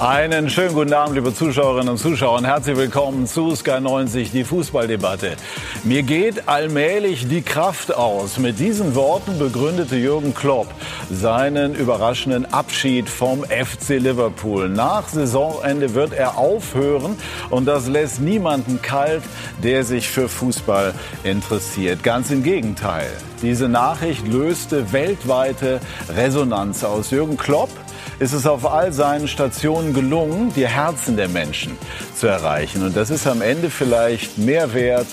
Einen schönen guten Abend, liebe Zuschauerinnen und Zuschauer. Und herzlich willkommen zu Sky 90, die Fußballdebatte. Mir geht allmählich die Kraft aus. Mit diesen Worten begründete Jürgen Klopp seinen überraschenden Abschied vom FC Liverpool. Nach Saisonende wird er aufhören und das lässt niemanden kalt, der sich für Fußball interessiert. Ganz im Gegenteil. Diese Nachricht löste weltweite Resonanz aus. Jürgen Klopp ist es auf all seinen Stationen gelungen, die Herzen der Menschen zu erreichen. Und das ist am Ende vielleicht mehr wert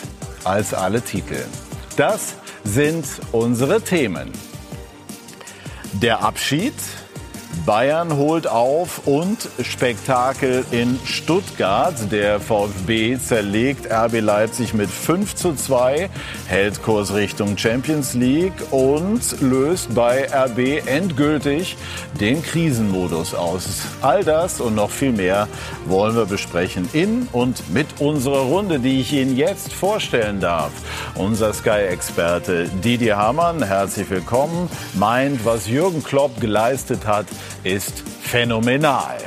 als alle Titel. Das sind unsere Themen. Der Abschied, Bayern holt auf und Spektakel in Stuttgart. Der VfB zerlegt RB Leipzig mit 5 zu 2, hält Kurs Richtung Champions League und löst bei RB endgültig den Krisenmodus aus. All das und noch viel mehr wollen wir besprechen in und mit unserer Runde, die ich Ihnen jetzt vorstellen darf. Unser Sky-Experte Didier Hamann, herzlich willkommen, meint, was Jürgen Klopp geleistet hat, ist phänomenal.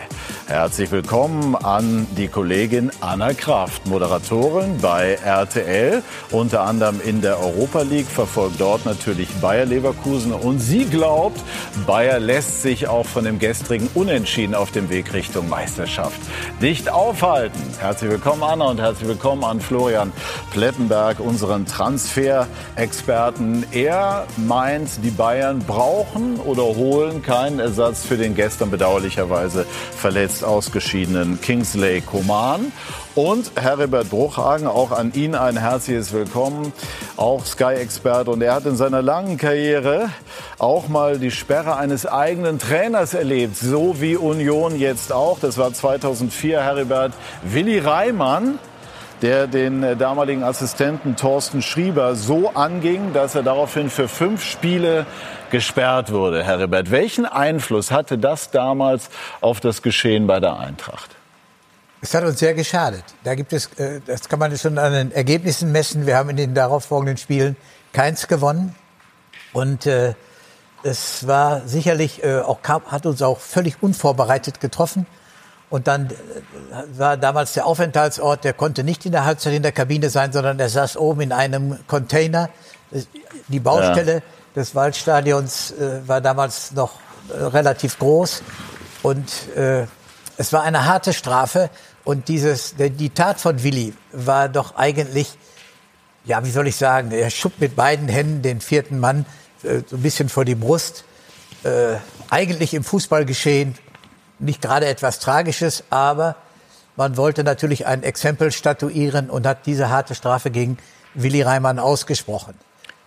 Herzlich willkommen an die Kollegin Anna Kraft, Moderatorin bei RTL, unter anderem in der Europa League, verfolgt dort natürlich Bayer Leverkusen und sie glaubt, Bayer lässt sich auch von dem gestrigen Unentschieden auf dem Weg Richtung Meisterschaft nicht aufhalten. Herzlich willkommen Anna und herzlich willkommen an Florian Plettenberg, unseren Transferexperten. Er meint, die Bayern brauchen oder holen keinen Ersatz für den gestern bedauerlicherweise verletzten jetzt ausgeschiedenen Kingsley Coman. Und Heribert Bruchhagen, auch an ihn ein herzliches Willkommen, auch Sky-Experte. Und er hat in seiner langen Karriere auch mal die Sperre eines eigenen Trainers erlebt, so wie Union jetzt auch. Das war 2004 Heribert Willi Reimann der den damaligen Assistenten Thorsten Schrieber so anging, dass er daraufhin für fünf Spiele gesperrt wurde. Herr Rebert, welchen Einfluss hatte das damals auf das Geschehen bei der Eintracht? Es hat uns sehr geschadet. Da gibt es, äh, das kann man schon an den Ergebnissen messen. Wir haben in den darauffolgenden Spielen keins gewonnen. Und äh, es war sicherlich auch, hat uns auch völlig unvorbereitet getroffen. Und dann äh, war damals der Aufenthaltsort, der konnte nicht in der Halbzeit in der Kabine sein, sondern er saß oben in einem Container. Die Baustelle ja. Des Waldstadions äh, war damals noch äh, relativ groß. Und äh, es war eine harte Strafe. Und dieses, die Tat von Willi war doch eigentlich, ja, wie soll ich sagen, er schubt mit beiden Händen den vierten Mann äh, so ein bisschen vor die Brust. Äh, eigentlich im Fußballgeschehen nicht gerade etwas Tragisches, aber man wollte natürlich ein Exempel statuieren und hat diese harte Strafe gegen Willi Reimann ausgesprochen.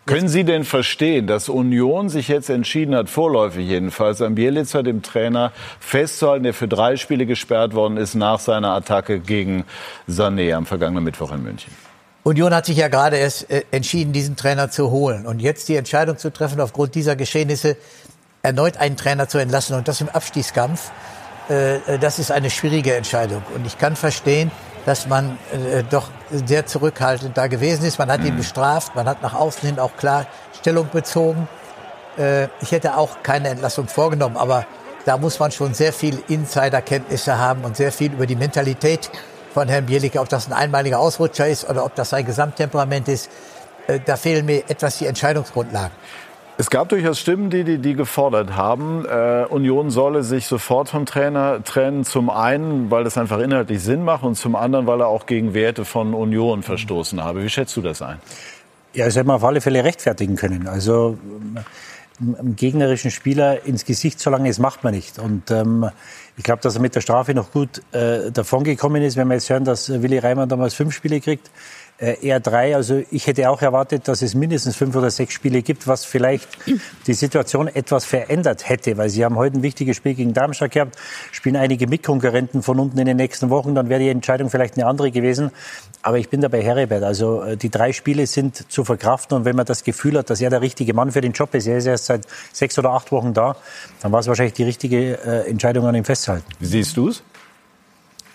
Können Sie denn verstehen, dass Union sich jetzt entschieden hat, vorläufig jedenfalls, an Bielitzer, dem Trainer, festzuhalten, der für drei Spiele gesperrt worden ist nach seiner Attacke gegen Sané am vergangenen Mittwoch in München? Union hat sich ja gerade erst äh, entschieden, diesen Trainer zu holen. Und jetzt die Entscheidung zu treffen, aufgrund dieser Geschehnisse erneut einen Trainer zu entlassen und das im Abstiegskampf, äh, äh, das ist eine schwierige Entscheidung. Und ich kann verstehen, dass man äh, doch sehr zurückhaltend da gewesen ist. Man hat ihn mhm. bestraft, man hat nach außen hin auch klar Stellung bezogen. Äh, ich hätte auch keine Entlassung vorgenommen, aber da muss man schon sehr viel Insiderkenntnisse haben und sehr viel über die Mentalität von Herrn Bielicke, ob das ein einmaliger Ausrutscher ist oder ob das sein Gesamttemperament ist. Äh, da fehlen mir etwas die Entscheidungsgrundlagen. Es gab durchaus Stimmen, die, die, die gefordert haben, äh, Union solle sich sofort vom Trainer trennen. Zum einen, weil das einfach inhaltlich Sinn macht und zum anderen, weil er auch gegen Werte von Union verstoßen habe. Wie schätzt du das ein? Ja, das hätte man auf alle Fälle rechtfertigen können. Also einem gegnerischen Spieler ins Gesicht zu lange, das macht man nicht. Und ähm, ich glaube, dass er mit der Strafe noch gut äh, davongekommen ist. Wenn wir jetzt hören, dass Willi Reimann damals fünf Spiele kriegt, eher drei. Also ich hätte auch erwartet, dass es mindestens fünf oder sechs Spiele gibt, was vielleicht die Situation etwas verändert hätte, weil sie haben heute ein wichtiges Spiel gegen Darmstadt gehabt, spielen einige Mitkonkurrenten von unten in den nächsten Wochen, dann wäre die Entscheidung vielleicht eine andere gewesen. Aber ich bin dabei Heribert. Also äh, die drei Spiele sind zu verkraften und wenn man das Gefühl hat, dass er der richtige Mann für den Job ist, er ist erst seit sechs oder acht Wochen da, dann war es wahrscheinlich die richtige äh, Entscheidung an ihm festzuhalten. Wie siehst du es?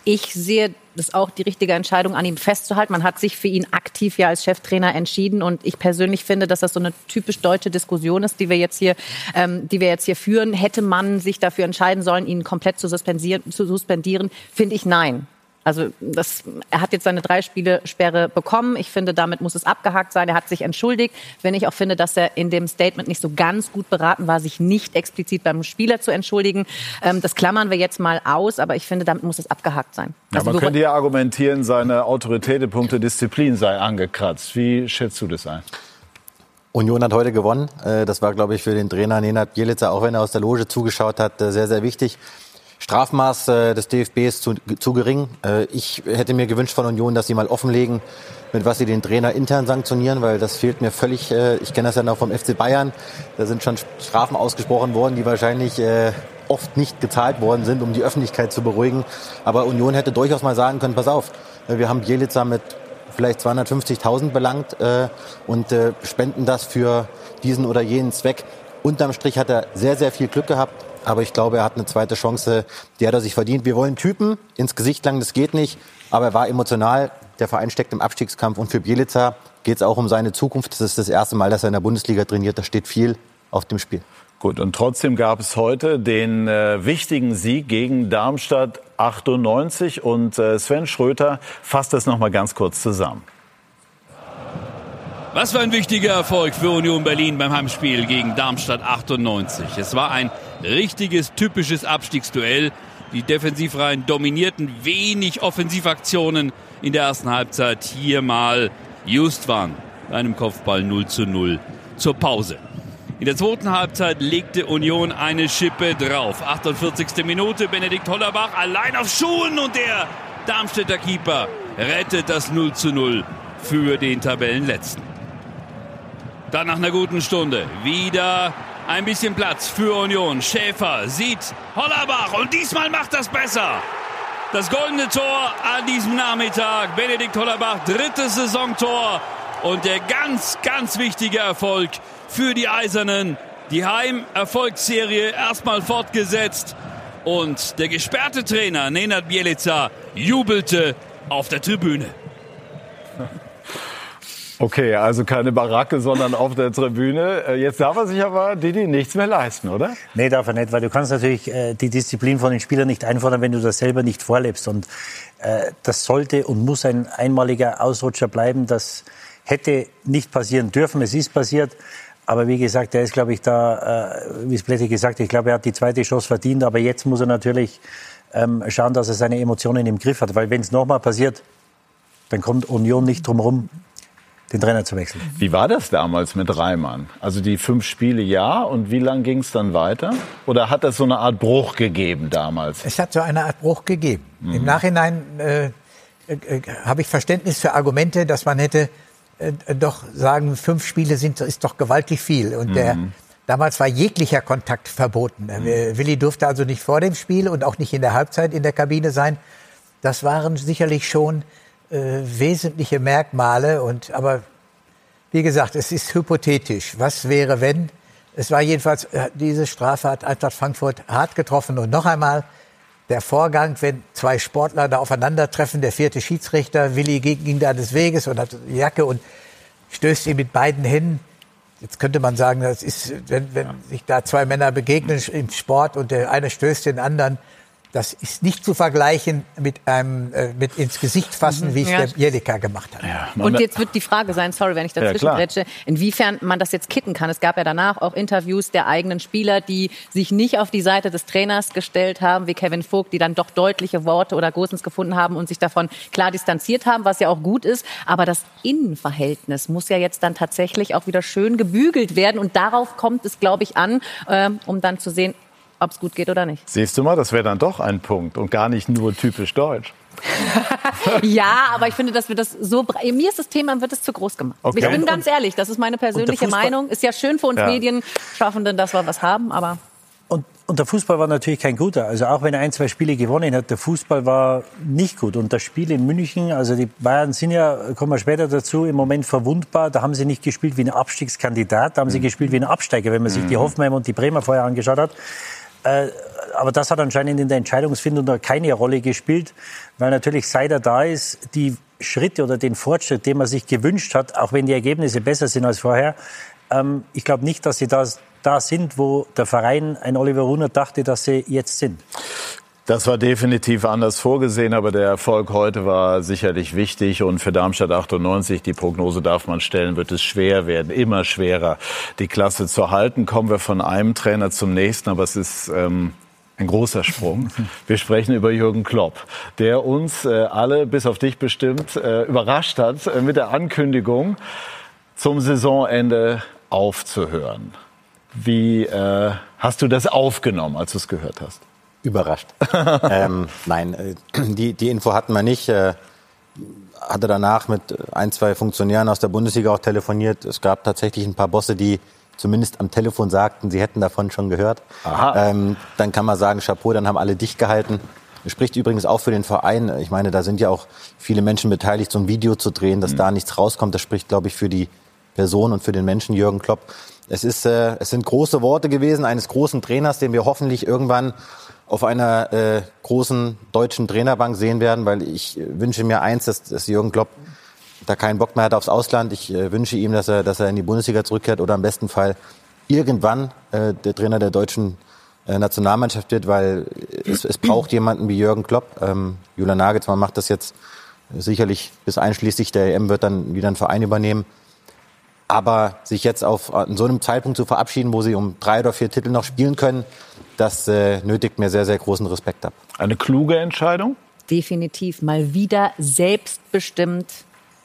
Ich sehe ist auch die richtige Entscheidung, an ihm festzuhalten. Man hat sich für ihn aktiv ja als Cheftrainer entschieden und ich persönlich finde, dass das so eine typisch deutsche Diskussion ist, die wir jetzt hier, ähm, die wir jetzt hier führen. Hätte man sich dafür entscheiden sollen, ihn komplett zu suspendieren, zu suspendieren, finde ich nein. Also das, er hat jetzt seine drei Spiele Sperre bekommen. Ich finde, damit muss es abgehakt sein. Er hat sich entschuldigt. Wenn ich auch finde, dass er in dem Statement nicht so ganz gut beraten war, sich nicht explizit beim Spieler zu entschuldigen. Ähm, das klammern wir jetzt mal aus, aber ich finde, damit muss es abgehakt sein. Ja, also man könnte ja argumentieren, seine Autorität in puncto Disziplin sei angekratzt. Wie schätzt du das ein? Union hat heute gewonnen. Äh, das war, glaube ich, für den Trainer Nenad Bielica, auch wenn er aus der Loge zugeschaut hat, äh, sehr, sehr wichtig. Strafmaß äh, des DFB ist zu, zu gering. Äh, ich hätte mir gewünscht von Union, dass sie mal offenlegen, mit was sie den Trainer intern sanktionieren, weil das fehlt mir völlig. Äh, ich kenne das ja noch vom FC Bayern. Da sind schon Strafen ausgesprochen worden, die wahrscheinlich oft nicht gezahlt worden sind, um die Öffentlichkeit zu beruhigen. Aber Union hätte durchaus mal sagen können, pass auf, wir haben Bielica mit vielleicht 250.000 belangt äh, und äh, spenden das für diesen oder jenen Zweck. Unterm Strich hat er sehr, sehr viel Glück gehabt. Aber ich glaube, er hat eine zweite Chance, die hat er sich verdient. Wir wollen Typen ins Gesicht lang, das geht nicht. Aber er war emotional. Der Verein steckt im Abstiegskampf. Und für Bielica geht es auch um seine Zukunft. Das ist das erste Mal, dass er in der Bundesliga trainiert. Da steht viel auf dem Spiel. Gut, und trotzdem gab es heute den äh, wichtigen Sieg gegen Darmstadt 98. Und äh, Sven Schröter fasst das noch mal ganz kurz zusammen. Was für ein wichtiger Erfolg für Union Berlin beim Heimspiel gegen Darmstadt 98. Es war ein richtiges, typisches Abstiegsduell. Die Defensivreihen dominierten wenig Offensivaktionen in der ersten Halbzeit. Hier mal just waren einem Kopfball 0 zu 0 zur Pause. In der zweiten Halbzeit legte Union eine Schippe drauf. 48. Minute, Benedikt Hollerbach allein auf Schuhen und der Darmstädter Keeper rettet das 0 zu 0 für den Tabellenletzten. Dann nach einer guten Stunde wieder ein bisschen Platz für Union. Schäfer sieht Hollerbach und diesmal macht das besser. Das goldene Tor an diesem Nachmittag. Benedikt Hollerbach, drittes Saisontor. Und der ganz, ganz wichtige Erfolg für die Eisernen. Die Heim-Erfolgsserie erstmal fortgesetzt. Und der gesperrte Trainer Nenad Bielica jubelte auf der Tribüne. Okay, also keine Baracke, sondern auf der Tribüne. Äh, jetzt darf er sich aber, Didi, nichts mehr leisten, oder? Nee, darf er nicht, weil du kannst natürlich äh, die Disziplin von den Spielern nicht einfordern, wenn du das selber nicht vorlebst. Und äh, das sollte und muss ein einmaliger Ausrutscher bleiben. Das hätte nicht passieren dürfen. Es ist passiert. Aber wie gesagt, er ist, glaube ich, da, wie es Blätti gesagt hat, ich glaube, er hat die zweite Chance verdient. Aber jetzt muss er natürlich ähm, schauen, dass er seine Emotionen im Griff hat. Weil wenn es nochmal passiert, dann kommt Union nicht drum herum, den Trainer zu wechseln. Wie war das damals mit Reimann? Also die fünf Spiele ja und wie lang ging es dann weiter? Oder hat es so eine Art Bruch gegeben damals? Es hat so eine Art Bruch gegeben. Mhm. Im Nachhinein äh, äh, habe ich Verständnis für Argumente, dass man hätte äh, doch sagen, fünf Spiele sind ist doch gewaltig viel und mhm. der Damals war jeglicher Kontakt verboten. Mhm. Willi durfte also nicht vor dem Spiel und auch nicht in der Halbzeit in der Kabine sein. Das waren sicherlich schon äh, wesentliche Merkmale. Und, aber wie gesagt, es ist hypothetisch. Was wäre, wenn? Es war jedenfalls, äh, diese Strafe hat Eintracht Frankfurt hart getroffen. Und noch einmal, der Vorgang, wenn zwei Sportler da aufeinandertreffen, der vierte Schiedsrichter, Willi ging da des Weges und hat die Jacke und stößt ihn mit beiden Händen. Jetzt könnte man sagen, das ist, wenn, wenn sich da zwei Männer begegnen im Sport und der eine stößt den anderen, das ist nicht zu vergleichen mit einem äh, mit ins Gesicht fassen, wie es ja. der Jelika gemacht hat. Ja, und jetzt wird die Frage sein, sorry, wenn ich dazwischen ja, inwiefern man das jetzt kitten kann. Es gab ja danach auch Interviews der eigenen Spieler, die sich nicht auf die Seite des Trainers gestellt haben, wie Kevin Vogt, die dann doch deutliche Worte oder Großens gefunden haben und sich davon klar distanziert haben, was ja auch gut ist. Aber das Innenverhältnis muss ja jetzt dann tatsächlich auch wieder schön gebügelt werden und darauf kommt es, glaube ich, an, äh, um dann zu sehen, ob es gut geht oder nicht. Siehst du mal, das wäre dann doch ein Punkt und gar nicht nur typisch deutsch. ja, aber ich finde, dass wir das so. Mir ist das Thema, wird es zu groß gemacht. Okay. Ich bin ganz ehrlich, das ist meine persönliche Meinung. Ist ja schön für uns ja. Medienschaffenden, dass wir was haben, aber. Und, und der Fußball war natürlich kein guter. Also auch wenn er ein, zwei Spiele gewonnen hat, der Fußball war nicht gut. Und das Spiel in München, also die Bayern sind ja, kommen wir später dazu, im Moment verwundbar. Da haben sie nicht gespielt wie ein Abstiegskandidat, da haben sie mhm. gespielt wie ein Absteiger, wenn man sich die mhm. Hoffenheim und die Bremer vorher angeschaut hat. Äh, aber das hat anscheinend in der Entscheidungsfindung da keine Rolle gespielt, weil natürlich seit er da ist, die Schritte oder den Fortschritt, den man sich gewünscht hat, auch wenn die Ergebnisse besser sind als vorher, ähm, ich glaube nicht, dass sie das, da sind, wo der Verein, ein Oliver Runert, dachte, dass sie jetzt sind. Das war definitiv anders vorgesehen, aber der Erfolg heute war sicherlich wichtig und für Darmstadt 98, die Prognose darf man stellen, wird es schwer werden, immer schwerer, die Klasse zu halten. Kommen wir von einem Trainer zum nächsten, aber es ist ähm, ein großer Sprung. Wir sprechen über Jürgen Klopp, der uns äh, alle, bis auf dich bestimmt, äh, überrascht hat äh, mit der Ankündigung, zum Saisonende aufzuhören. Wie äh, hast du das aufgenommen, als du es gehört hast? Überrascht. ähm, nein, äh, die, die Info hatten wir nicht. Äh, hatte danach mit ein, zwei Funktionären aus der Bundesliga auch telefoniert. Es gab tatsächlich ein paar Bosse, die zumindest am Telefon sagten, sie hätten davon schon gehört. Ähm, dann kann man sagen, Chapeau, dann haben alle dicht gehalten. Spricht übrigens auch für den Verein. Ich meine, da sind ja auch viele Menschen beteiligt, so ein Video zu drehen, dass mhm. da nichts rauskommt. Das spricht, glaube ich, für die Person und für den Menschen Jürgen Klopp. Es, ist, äh, es sind große Worte gewesen eines großen Trainers, den wir hoffentlich irgendwann auf einer äh, großen deutschen Trainerbank sehen werden, weil ich wünsche mir eins, dass, dass Jürgen Klopp da keinen Bock mehr hat aufs Ausland. Ich äh, wünsche ihm, dass er, dass er in die Bundesliga zurückkehrt oder im besten Fall irgendwann äh, der Trainer der deutschen äh, Nationalmannschaft wird, weil es, es braucht jemanden wie Jürgen Klopp. Ähm, Julian Nagelsmann macht das jetzt sicherlich bis einschließlich der EM wird dann wieder einen Verein übernehmen. Aber sich jetzt auf an so einem Zeitpunkt zu verabschieden, wo sie um drei oder vier Titel noch spielen können, das äh, nötigt mir sehr, sehr großen Respekt ab. Eine kluge Entscheidung? Definitiv. Mal wieder selbstbestimmt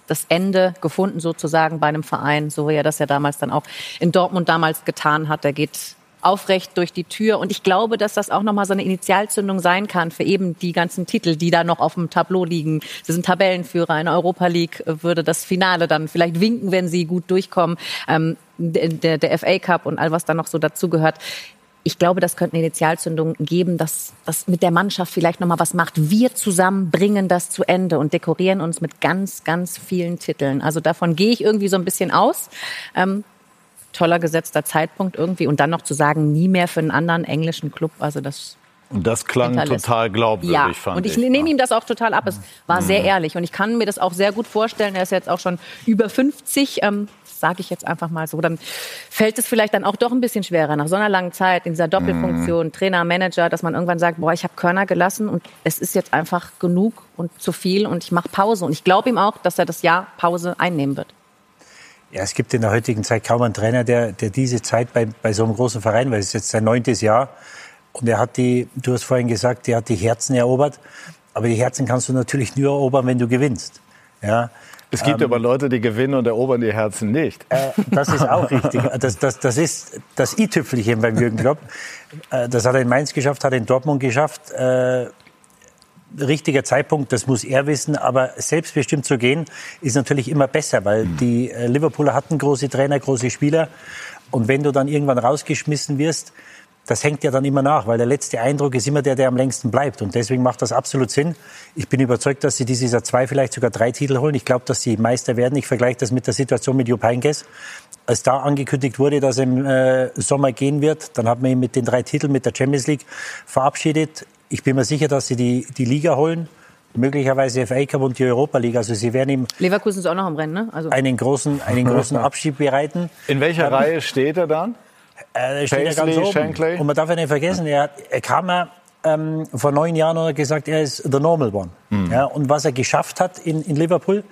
das Ende gefunden sozusagen bei einem Verein, so wie er das ja damals dann auch in Dortmund damals getan hat. Der geht aufrecht durch die Tür. Und ich glaube, dass das auch nochmal so eine Initialzündung sein kann für eben die ganzen Titel, die da noch auf dem Tableau liegen. Sie sind Tabellenführer in der Europa League, würde das Finale dann vielleicht winken, wenn sie gut durchkommen. Ähm, der, der FA Cup und all was da noch so dazugehört ich glaube, das könnte eine Initialzündung geben, dass das mit der Mannschaft vielleicht noch mal was macht. Wir zusammen bringen das zu Ende und dekorieren uns mit ganz, ganz vielen Titeln. Also davon gehe ich irgendwie so ein bisschen aus. Ähm, toller gesetzter Zeitpunkt irgendwie und dann noch zu sagen, nie mehr für einen anderen englischen Club. Also das und das klang total glaubwürdig, ja. fand und ich. ich nehme ihm das auch total ab. Es war mhm. sehr ehrlich und ich kann mir das auch sehr gut vorstellen. Er ist jetzt auch schon über 50. Ähm, sage ich jetzt einfach mal so, dann fällt es vielleicht dann auch doch ein bisschen schwerer nach so einer langen Zeit in dieser Doppelfunktion, mm. Trainer, Manager, dass man irgendwann sagt, boah, ich habe Körner gelassen und es ist jetzt einfach genug und zu viel und ich mache Pause. Und ich glaube ihm auch, dass er das Jahr Pause einnehmen wird. Ja, es gibt in der heutigen Zeit kaum einen Trainer, der, der diese Zeit bei, bei so einem großen Verein, weil es ist jetzt sein neuntes Jahr, und er hat die, du hast vorhin gesagt, er hat die Herzen erobert. Aber die Herzen kannst du natürlich nur erobern, wenn du gewinnst. Ja, es gibt ähm, aber Leute, die gewinnen und erobern die Herzen nicht. Äh, das ist auch richtig. Das, das, das ist das i-Tüpfelchen beim Jürgen Klopp. Äh, das hat er in Mainz geschafft, hat er in Dortmund geschafft. Äh, richtiger Zeitpunkt, das muss er wissen, aber selbstbestimmt zu gehen, ist natürlich immer besser, weil mhm. die äh, Liverpooler hatten große Trainer, große Spieler. Und wenn du dann irgendwann rausgeschmissen wirst, das hängt ja dann immer nach, weil der letzte Eindruck ist immer der, der am längsten bleibt. Und deswegen macht das absolut Sinn. Ich bin überzeugt, dass sie dieses Jahr zwei, vielleicht sogar drei Titel holen. Ich glaube, dass sie Meister werden. Ich vergleiche das mit der Situation mit Jupp Heynckes. Als da angekündigt wurde, dass er im äh, Sommer gehen wird, dann hat man ihn mit den drei Titeln mit der Champions League verabschiedet. Ich bin mir sicher, dass sie die, die Liga holen möglicherweise FA Cup und die Europa League. Also sie werden ihm Leverkusen ist auch noch im Rennen, ne? Also einen großen einen großen Abschied bereiten. In welcher ähm, Reihe steht er dann? Äh, steht Paisley, ganz oben. Und man darf ja nicht vergessen, er, er kam ja ähm, vor neun Jahren und hat gesagt, er ist the normal one. Mhm. Ja, und was er geschafft hat in, in Liverpool,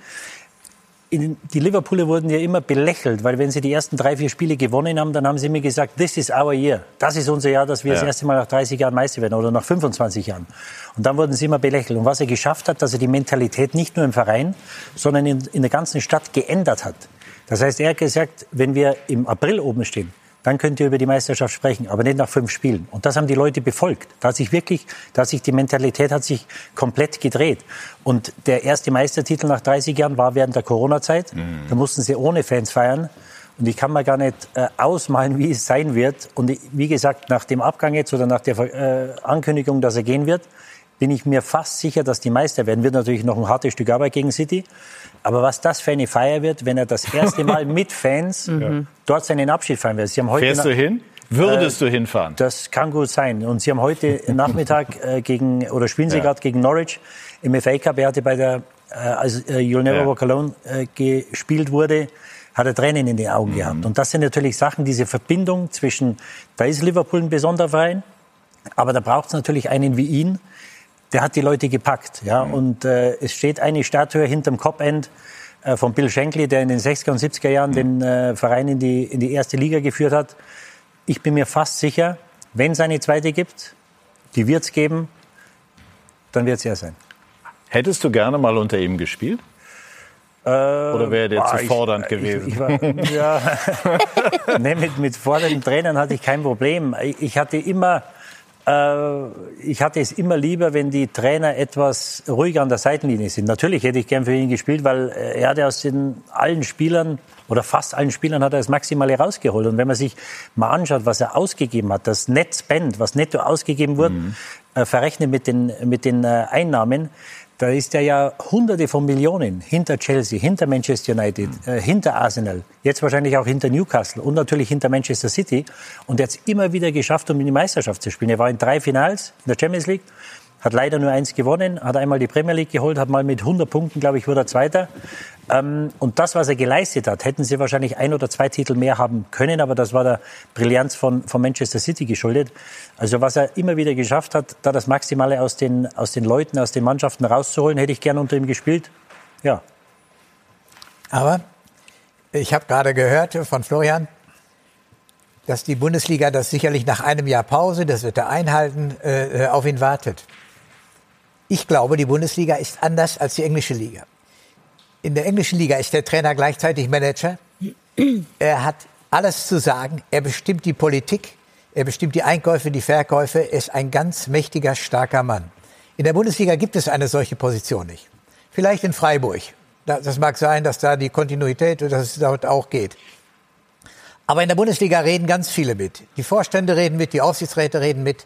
in, die Liverpooler wurden ja immer belächelt, weil wenn sie die ersten drei, vier Spiele gewonnen haben, dann haben sie mir gesagt, this is our year. Das ist unser Jahr, dass wir ja. das erste Mal nach 30 Jahren Meister werden oder nach 25 Jahren. Und dann wurden sie immer belächelt. Und was er geschafft hat, dass er die Mentalität nicht nur im Verein, sondern in, in der ganzen Stadt geändert hat. Das heißt, er hat gesagt, wenn wir im April oben stehen, dann könnt ihr über die Meisterschaft sprechen, aber nicht nach fünf Spielen. Und das haben die Leute befolgt. Da hat sich wirklich, da hat sich die Mentalität hat sich komplett gedreht. Und der erste Meistertitel nach 30 Jahren war während der Corona-Zeit. Mhm. Da mussten sie ohne Fans feiern. Und ich kann mir gar nicht äh, ausmalen, wie es sein wird. Und wie gesagt, nach dem Abgang jetzt oder nach der äh, Ankündigung, dass er gehen wird, bin ich mir fast sicher, dass die Meister werden. Wird natürlich noch ein hartes Stück Arbeit gegen City. Aber was das für eine Feier wird, wenn er das erste Mal mit Fans mhm. dort seinen Abschied feiern wird. Sie haben heute Fährst du hin? Würdest äh, du hinfahren? Das kann gut sein. Und Sie haben heute Nachmittag äh, gegen, oder spielen Sie ja. gerade gegen Norwich im FA Cup. Er hatte bei der, äh, als äh, You'll Never ja. Walk Alone äh, gespielt wurde, hat er Tränen in den Augen mhm. gehabt. Und das sind natürlich Sachen, diese Verbindung zwischen, da ist Liverpool ein besonderer Verein, aber da braucht es natürlich einen wie ihn, der hat die Leute gepackt. Ja? Mhm. Und äh, es steht eine Statue hinterm Cop-End äh, von Bill Shankly, der in den 60er und 70er Jahren mhm. den äh, Verein in die, in die erste Liga geführt hat. Ich bin mir fast sicher, wenn es eine zweite gibt, die wird es geben, dann wird es er sein. Hättest du gerne mal unter ihm gespielt? Äh, Oder wäre der zu fordernd ich, gewesen? Ich, ich war, ja, nee, mit, mit fordernden Trainern hatte ich kein Problem. Ich hatte immer ich hatte es immer lieber, wenn die Trainer etwas ruhiger an der Seitenlinie sind. Natürlich hätte ich gern für ihn gespielt, weil er hatte aus den allen Spielern oder fast allen Spielern hat er das Maximale rausgeholt. Und wenn man sich mal anschaut, was er ausgegeben hat, das Netzband, was netto ausgegeben wurde, mhm. äh, verrechnet mit den, mit den äh, Einnahmen, da ist er ja Hunderte von Millionen hinter Chelsea, hinter Manchester United, äh, hinter Arsenal, jetzt wahrscheinlich auch hinter Newcastle und natürlich hinter Manchester City. Und er hat es immer wieder geschafft, um in die Meisterschaft zu spielen. Er war in drei Finals in der Champions League, hat leider nur eins gewonnen, hat einmal die Premier League geholt, hat mal mit 100 Punkten, glaube ich, wurde er Zweiter. Ähm, und das, was er geleistet hat, hätten sie wahrscheinlich ein oder zwei Titel mehr haben können, aber das war der Brillanz von, von Manchester City geschuldet. Also was er immer wieder geschafft hat, da das Maximale aus den, aus den Leuten, aus den Mannschaften rauszuholen, hätte ich gern unter ihm gespielt. Ja. Aber ich habe gerade gehört von Florian, dass die Bundesliga das sicherlich nach einem Jahr Pause, das wird er einhalten, äh, auf ihn wartet. Ich glaube, die Bundesliga ist anders als die englische Liga. In der englischen Liga ist der Trainer gleichzeitig Manager. Er hat alles zu sagen. Er bestimmt die Politik. Er bestimmt die Einkäufe, die Verkäufe. Er ist ein ganz mächtiger, starker Mann. In der Bundesliga gibt es eine solche Position nicht. Vielleicht in Freiburg. Das mag sein, dass da die Kontinuität, dass es dort auch geht. Aber in der Bundesliga reden ganz viele mit. Die Vorstände reden mit, die Aufsichtsräte reden mit.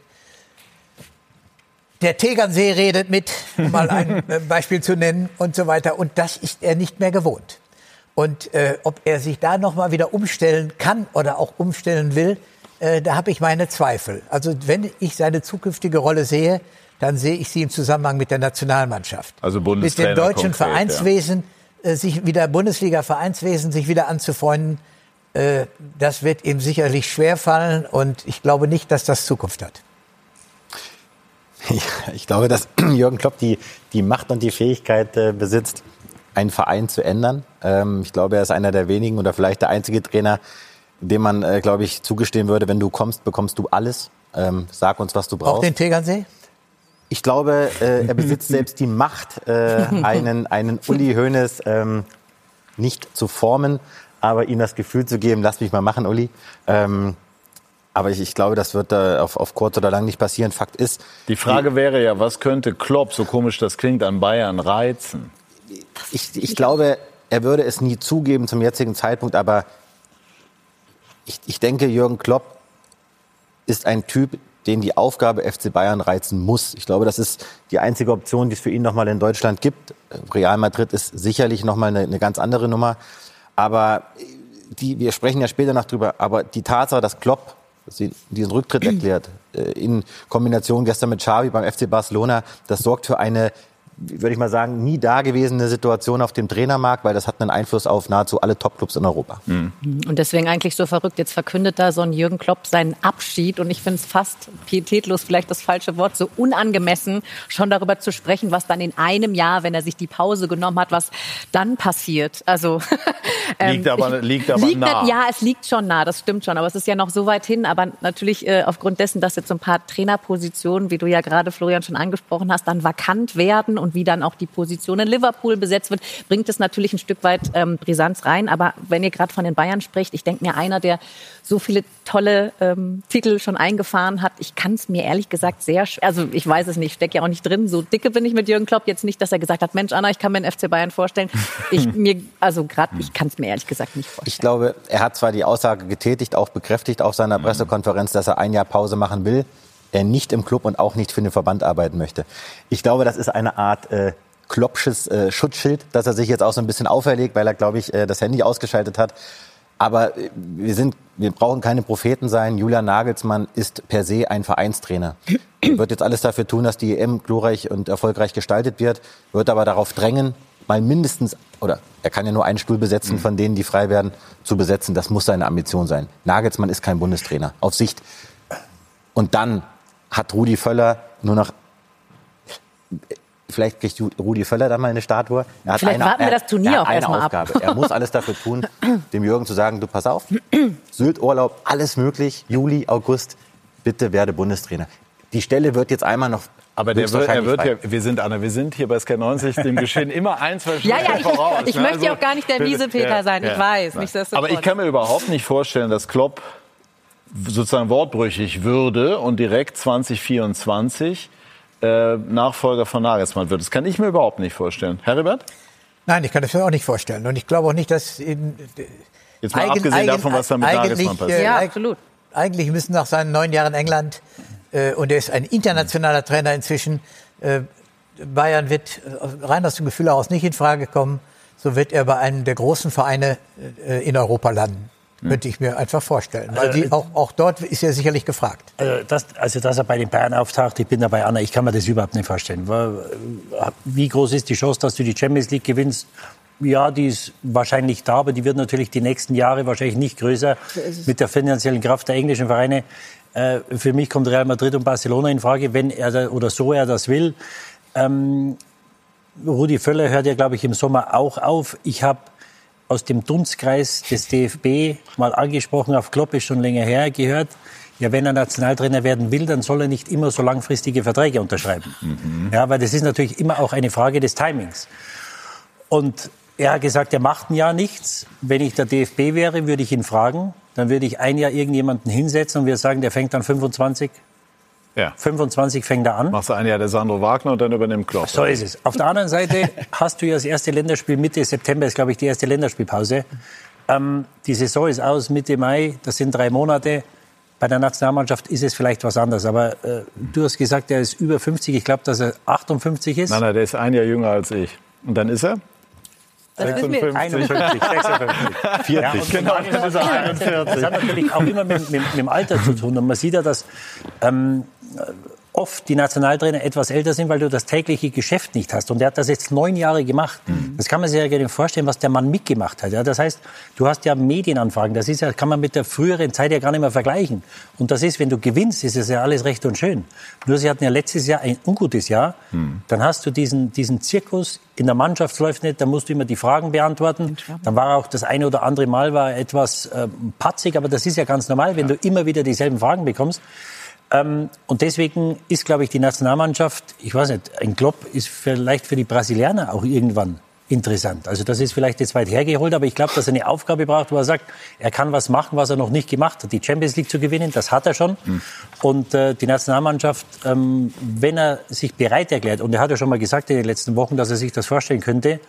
Der Tegernsee redet mit, um mal ein äh, Beispiel zu nennen und so weiter. Und das ist er nicht mehr gewohnt. Und äh, ob er sich da noch mal wieder umstellen kann oder auch umstellen will, äh, da habe ich meine Zweifel. Also wenn ich seine zukünftige Rolle sehe, dann sehe ich sie im Zusammenhang mit der Nationalmannschaft. Also Mit dem deutschen konkret, Vereinswesen, ja. äh, sich wieder Bundesliga-Vereinswesen, sich wieder anzufreunden, äh, das wird ihm sicherlich schwerfallen und ich glaube nicht, dass das Zukunft hat. Ich glaube, dass Jürgen Klopp die, die Macht und die Fähigkeit äh, besitzt, einen Verein zu ändern. Ähm, ich glaube, er ist einer der wenigen oder vielleicht der einzige Trainer, dem man, äh, glaube ich, zugestehen würde, wenn du kommst, bekommst du alles. Ähm, sag uns, was du brauchst. Auch den Tegernsee? Ich glaube, äh, er besitzt selbst die Macht, äh, einen, einen Uli Hoeneß ähm, nicht zu formen, aber ihm das Gefühl zu geben, lass mich mal machen, Uli. Ähm, aber ich, ich glaube, das wird äh, auf, auf kurz oder lang nicht passieren. Fakt ist. Die Frage die, wäre ja, was könnte Klopp, so komisch das klingt, an Bayern reizen? Ich, ich glaube, er würde es nie zugeben zum jetzigen Zeitpunkt, aber ich, ich denke, Jürgen Klopp ist ein Typ, den die Aufgabe FC Bayern reizen muss. Ich glaube, das ist die einzige Option, die es für ihn nochmal in Deutschland gibt. Real Madrid ist sicherlich nochmal eine, eine ganz andere Nummer. Aber die, wir sprechen ja später noch drüber, aber die Tatsache, dass Klopp diesen Rücktritt erklärt, äh, in Kombination gestern mit Xavi beim FC Barcelona, das sorgt für eine würde ich mal sagen, nie dagewesene Situation auf dem Trainermarkt, weil das hat einen Einfluss auf nahezu alle Topclubs in Europa. Mhm. Und deswegen eigentlich so verrückt. Jetzt verkündet da so ein Jürgen Klopp seinen Abschied und ich finde es fast pietätlos, vielleicht das falsche Wort, so unangemessen, schon darüber zu sprechen, was dann in einem Jahr, wenn er sich die Pause genommen hat, was dann passiert. Also ähm, liegt aber, liegt aber liegt nah. Nicht, ja, es liegt schon nah, das stimmt schon, aber es ist ja noch so weit hin. Aber natürlich äh, aufgrund dessen, dass jetzt so ein paar Trainerpositionen, wie du ja gerade Florian schon angesprochen hast, dann vakant werden und wie dann auch die Position in Liverpool besetzt wird, bringt es natürlich ein Stück weit ähm, Brisanz rein. Aber wenn ihr gerade von den Bayern spricht, ich denke mir, einer, der so viele tolle ähm, Titel schon eingefahren hat, ich kann es mir ehrlich gesagt sehr schwer, also ich weiß es nicht, stecke ja auch nicht drin, so dicke bin ich mit Jürgen Klopp jetzt nicht, dass er gesagt hat, Mensch Anna, ich kann mir den FC Bayern vorstellen. Ich mir, also gerade, ich kann es mir ehrlich gesagt nicht vorstellen. Ich glaube, er hat zwar die Aussage getätigt, auch bekräftigt auf seiner Pressekonferenz, dass er ein Jahr Pause machen will er nicht im Club und auch nicht für den Verband arbeiten möchte. Ich glaube, das ist eine Art äh, Kloppsches äh, Schutzschild, dass er sich jetzt auch so ein bisschen auferlegt, weil er, glaube ich, äh, das Handy ausgeschaltet hat. Aber äh, wir sind wir brauchen keine Propheten sein. Julian Nagelsmann ist per se ein Vereinstrainer. Er wird jetzt alles dafür tun, dass die EM glorreich und erfolgreich gestaltet wird, wird aber darauf drängen, mal mindestens, oder er kann ja nur einen Stuhl besetzen, von denen, die frei werden, zu besetzen. Das muss seine Ambition sein. Nagelsmann ist kein Bundestrainer. Auf Sicht. Und dann hat Rudi Völler nur noch Vielleicht kriegt Rudi Völler da mal eine Statue. Er hat Vielleicht eine, warten wir das Turnier auch erstmal ab. Er muss alles dafür tun, dem Jürgen zu sagen, du pass auf, Sylt-Urlaub, alles möglich, Juli, August, bitte werde Bundestrainer. Die Stelle wird jetzt einmal noch aber der wird, er wird ja, wir sind, Anna, wir sind hier bei Sky 90 dem Geschehen immer ein, zwei Schritte ja, ja, ich, voraus. Ich ne? möchte also, auch gar nicht der miese Peter sein, ich ja, weiß. Nicht, aber ich kann mir überhaupt nicht vorstellen, dass Klopp sozusagen wortbrüchig würde und direkt 2024 äh, Nachfolger von Nagelsmann wird. Das kann ich mir überhaupt nicht vorstellen. Heribert? Nein, ich kann das mir auch nicht vorstellen. Und ich glaube auch nicht, dass in, Jetzt mal eigen, abgesehen eigen, davon, was da mit Nagelsmann passiert. Äh, ja, absolut. Eigentlich müssen nach seinen neun Jahren England äh, und er ist ein internationaler Trainer inzwischen. Äh, Bayern wird äh, rein aus dem Gefühl heraus nicht in Frage kommen. So wird er bei einem der großen Vereine äh, in Europa landen. Hm. Könnte ich mir einfach vorstellen. Weil die, auch, auch dort ist er sicherlich gefragt. Also, das, also, dass er bei den Bayern auftaucht, ich bin dabei, Anna, ich kann mir das überhaupt nicht vorstellen. Wie groß ist die Chance, dass du die Champions League gewinnst? Ja, die ist wahrscheinlich da, aber die wird natürlich die nächsten Jahre wahrscheinlich nicht größer mit der finanziellen Kraft der englischen Vereine. Äh, für mich kommt Real Madrid und Barcelona in Frage, wenn er oder so er das will. Ähm, Rudi Völler hört ja, glaube ich, im Sommer auch auf. Ich habe aus dem Dunstkreis des DFB mal angesprochen, auf Klopp ist schon länger her, gehört, ja, wenn er Nationaltrainer werden will, dann soll er nicht immer so langfristige Verträge unterschreiben. Mhm. Ja, weil das ist natürlich immer auch eine Frage des Timings. Und er hat gesagt, er macht ein Jahr nichts. Wenn ich der DFB wäre, würde ich ihn fragen, dann würde ich ein Jahr irgendjemanden hinsetzen und wir sagen, der fängt dann 25. Ja. 25 fängt er an. Machst du ein Jahr der Sandro Wagner und dann übernimmt Klopp. So ist es. Auf der anderen Seite hast du ja das erste Länderspiel Mitte September, ist glaube ich die erste Länderspielpause. Ähm, die Saison ist aus Mitte Mai, das sind drei Monate. Bei der Nationalmannschaft ist es vielleicht was anderes. Aber äh, du hast gesagt, er ist über 50. Ich glaube, dass er 58 ist. Nein, nein, der ist ein Jahr jünger als ich. Und dann ist er? Das 56. 51, 56. 40, ja, genau, ist er 41. Das hat natürlich auch immer mit, mit, mit, dem Alter zu tun. Und man sieht ja, dass ähm, oft die Nationaltrainer etwas älter sind, weil du das tägliche Geschäft nicht hast. Und der hat das jetzt neun Jahre gemacht. Mhm. Das kann man sich ja gerne vorstellen, was der Mann mitgemacht hat. Ja, das heißt, du hast ja Medienanfragen. Das ist ja, kann man mit der früheren Zeit ja gar nicht mehr vergleichen. Und das ist, wenn du gewinnst, ist es ja alles recht und schön. Nur sie hatten ja letztes Jahr ein ungutes Jahr. Mhm. Dann hast du diesen, diesen Zirkus. In der Mannschaft läuft nicht, da musst du immer die Fragen beantworten. Dann war auch das eine oder andere Mal war etwas äh, patzig, aber das ist ja ganz normal, wenn ja. du immer wieder dieselben Fragen bekommst. Ähm, und deswegen ist, glaube ich, die Nationalmannschaft, ich weiß nicht, ein Klopp ist vielleicht für die Brasilianer auch irgendwann interessant. Also das ist vielleicht jetzt weit hergeholt, aber ich glaube, dass er eine Aufgabe braucht, wo er sagt, er kann was machen, was er noch nicht gemacht hat. Die Champions League zu gewinnen, das hat er schon. Mhm. Und äh, die Nationalmannschaft, ähm, wenn er sich bereit erklärt, und er hat ja schon mal gesagt in den letzten Wochen, dass er sich das vorstellen könnte,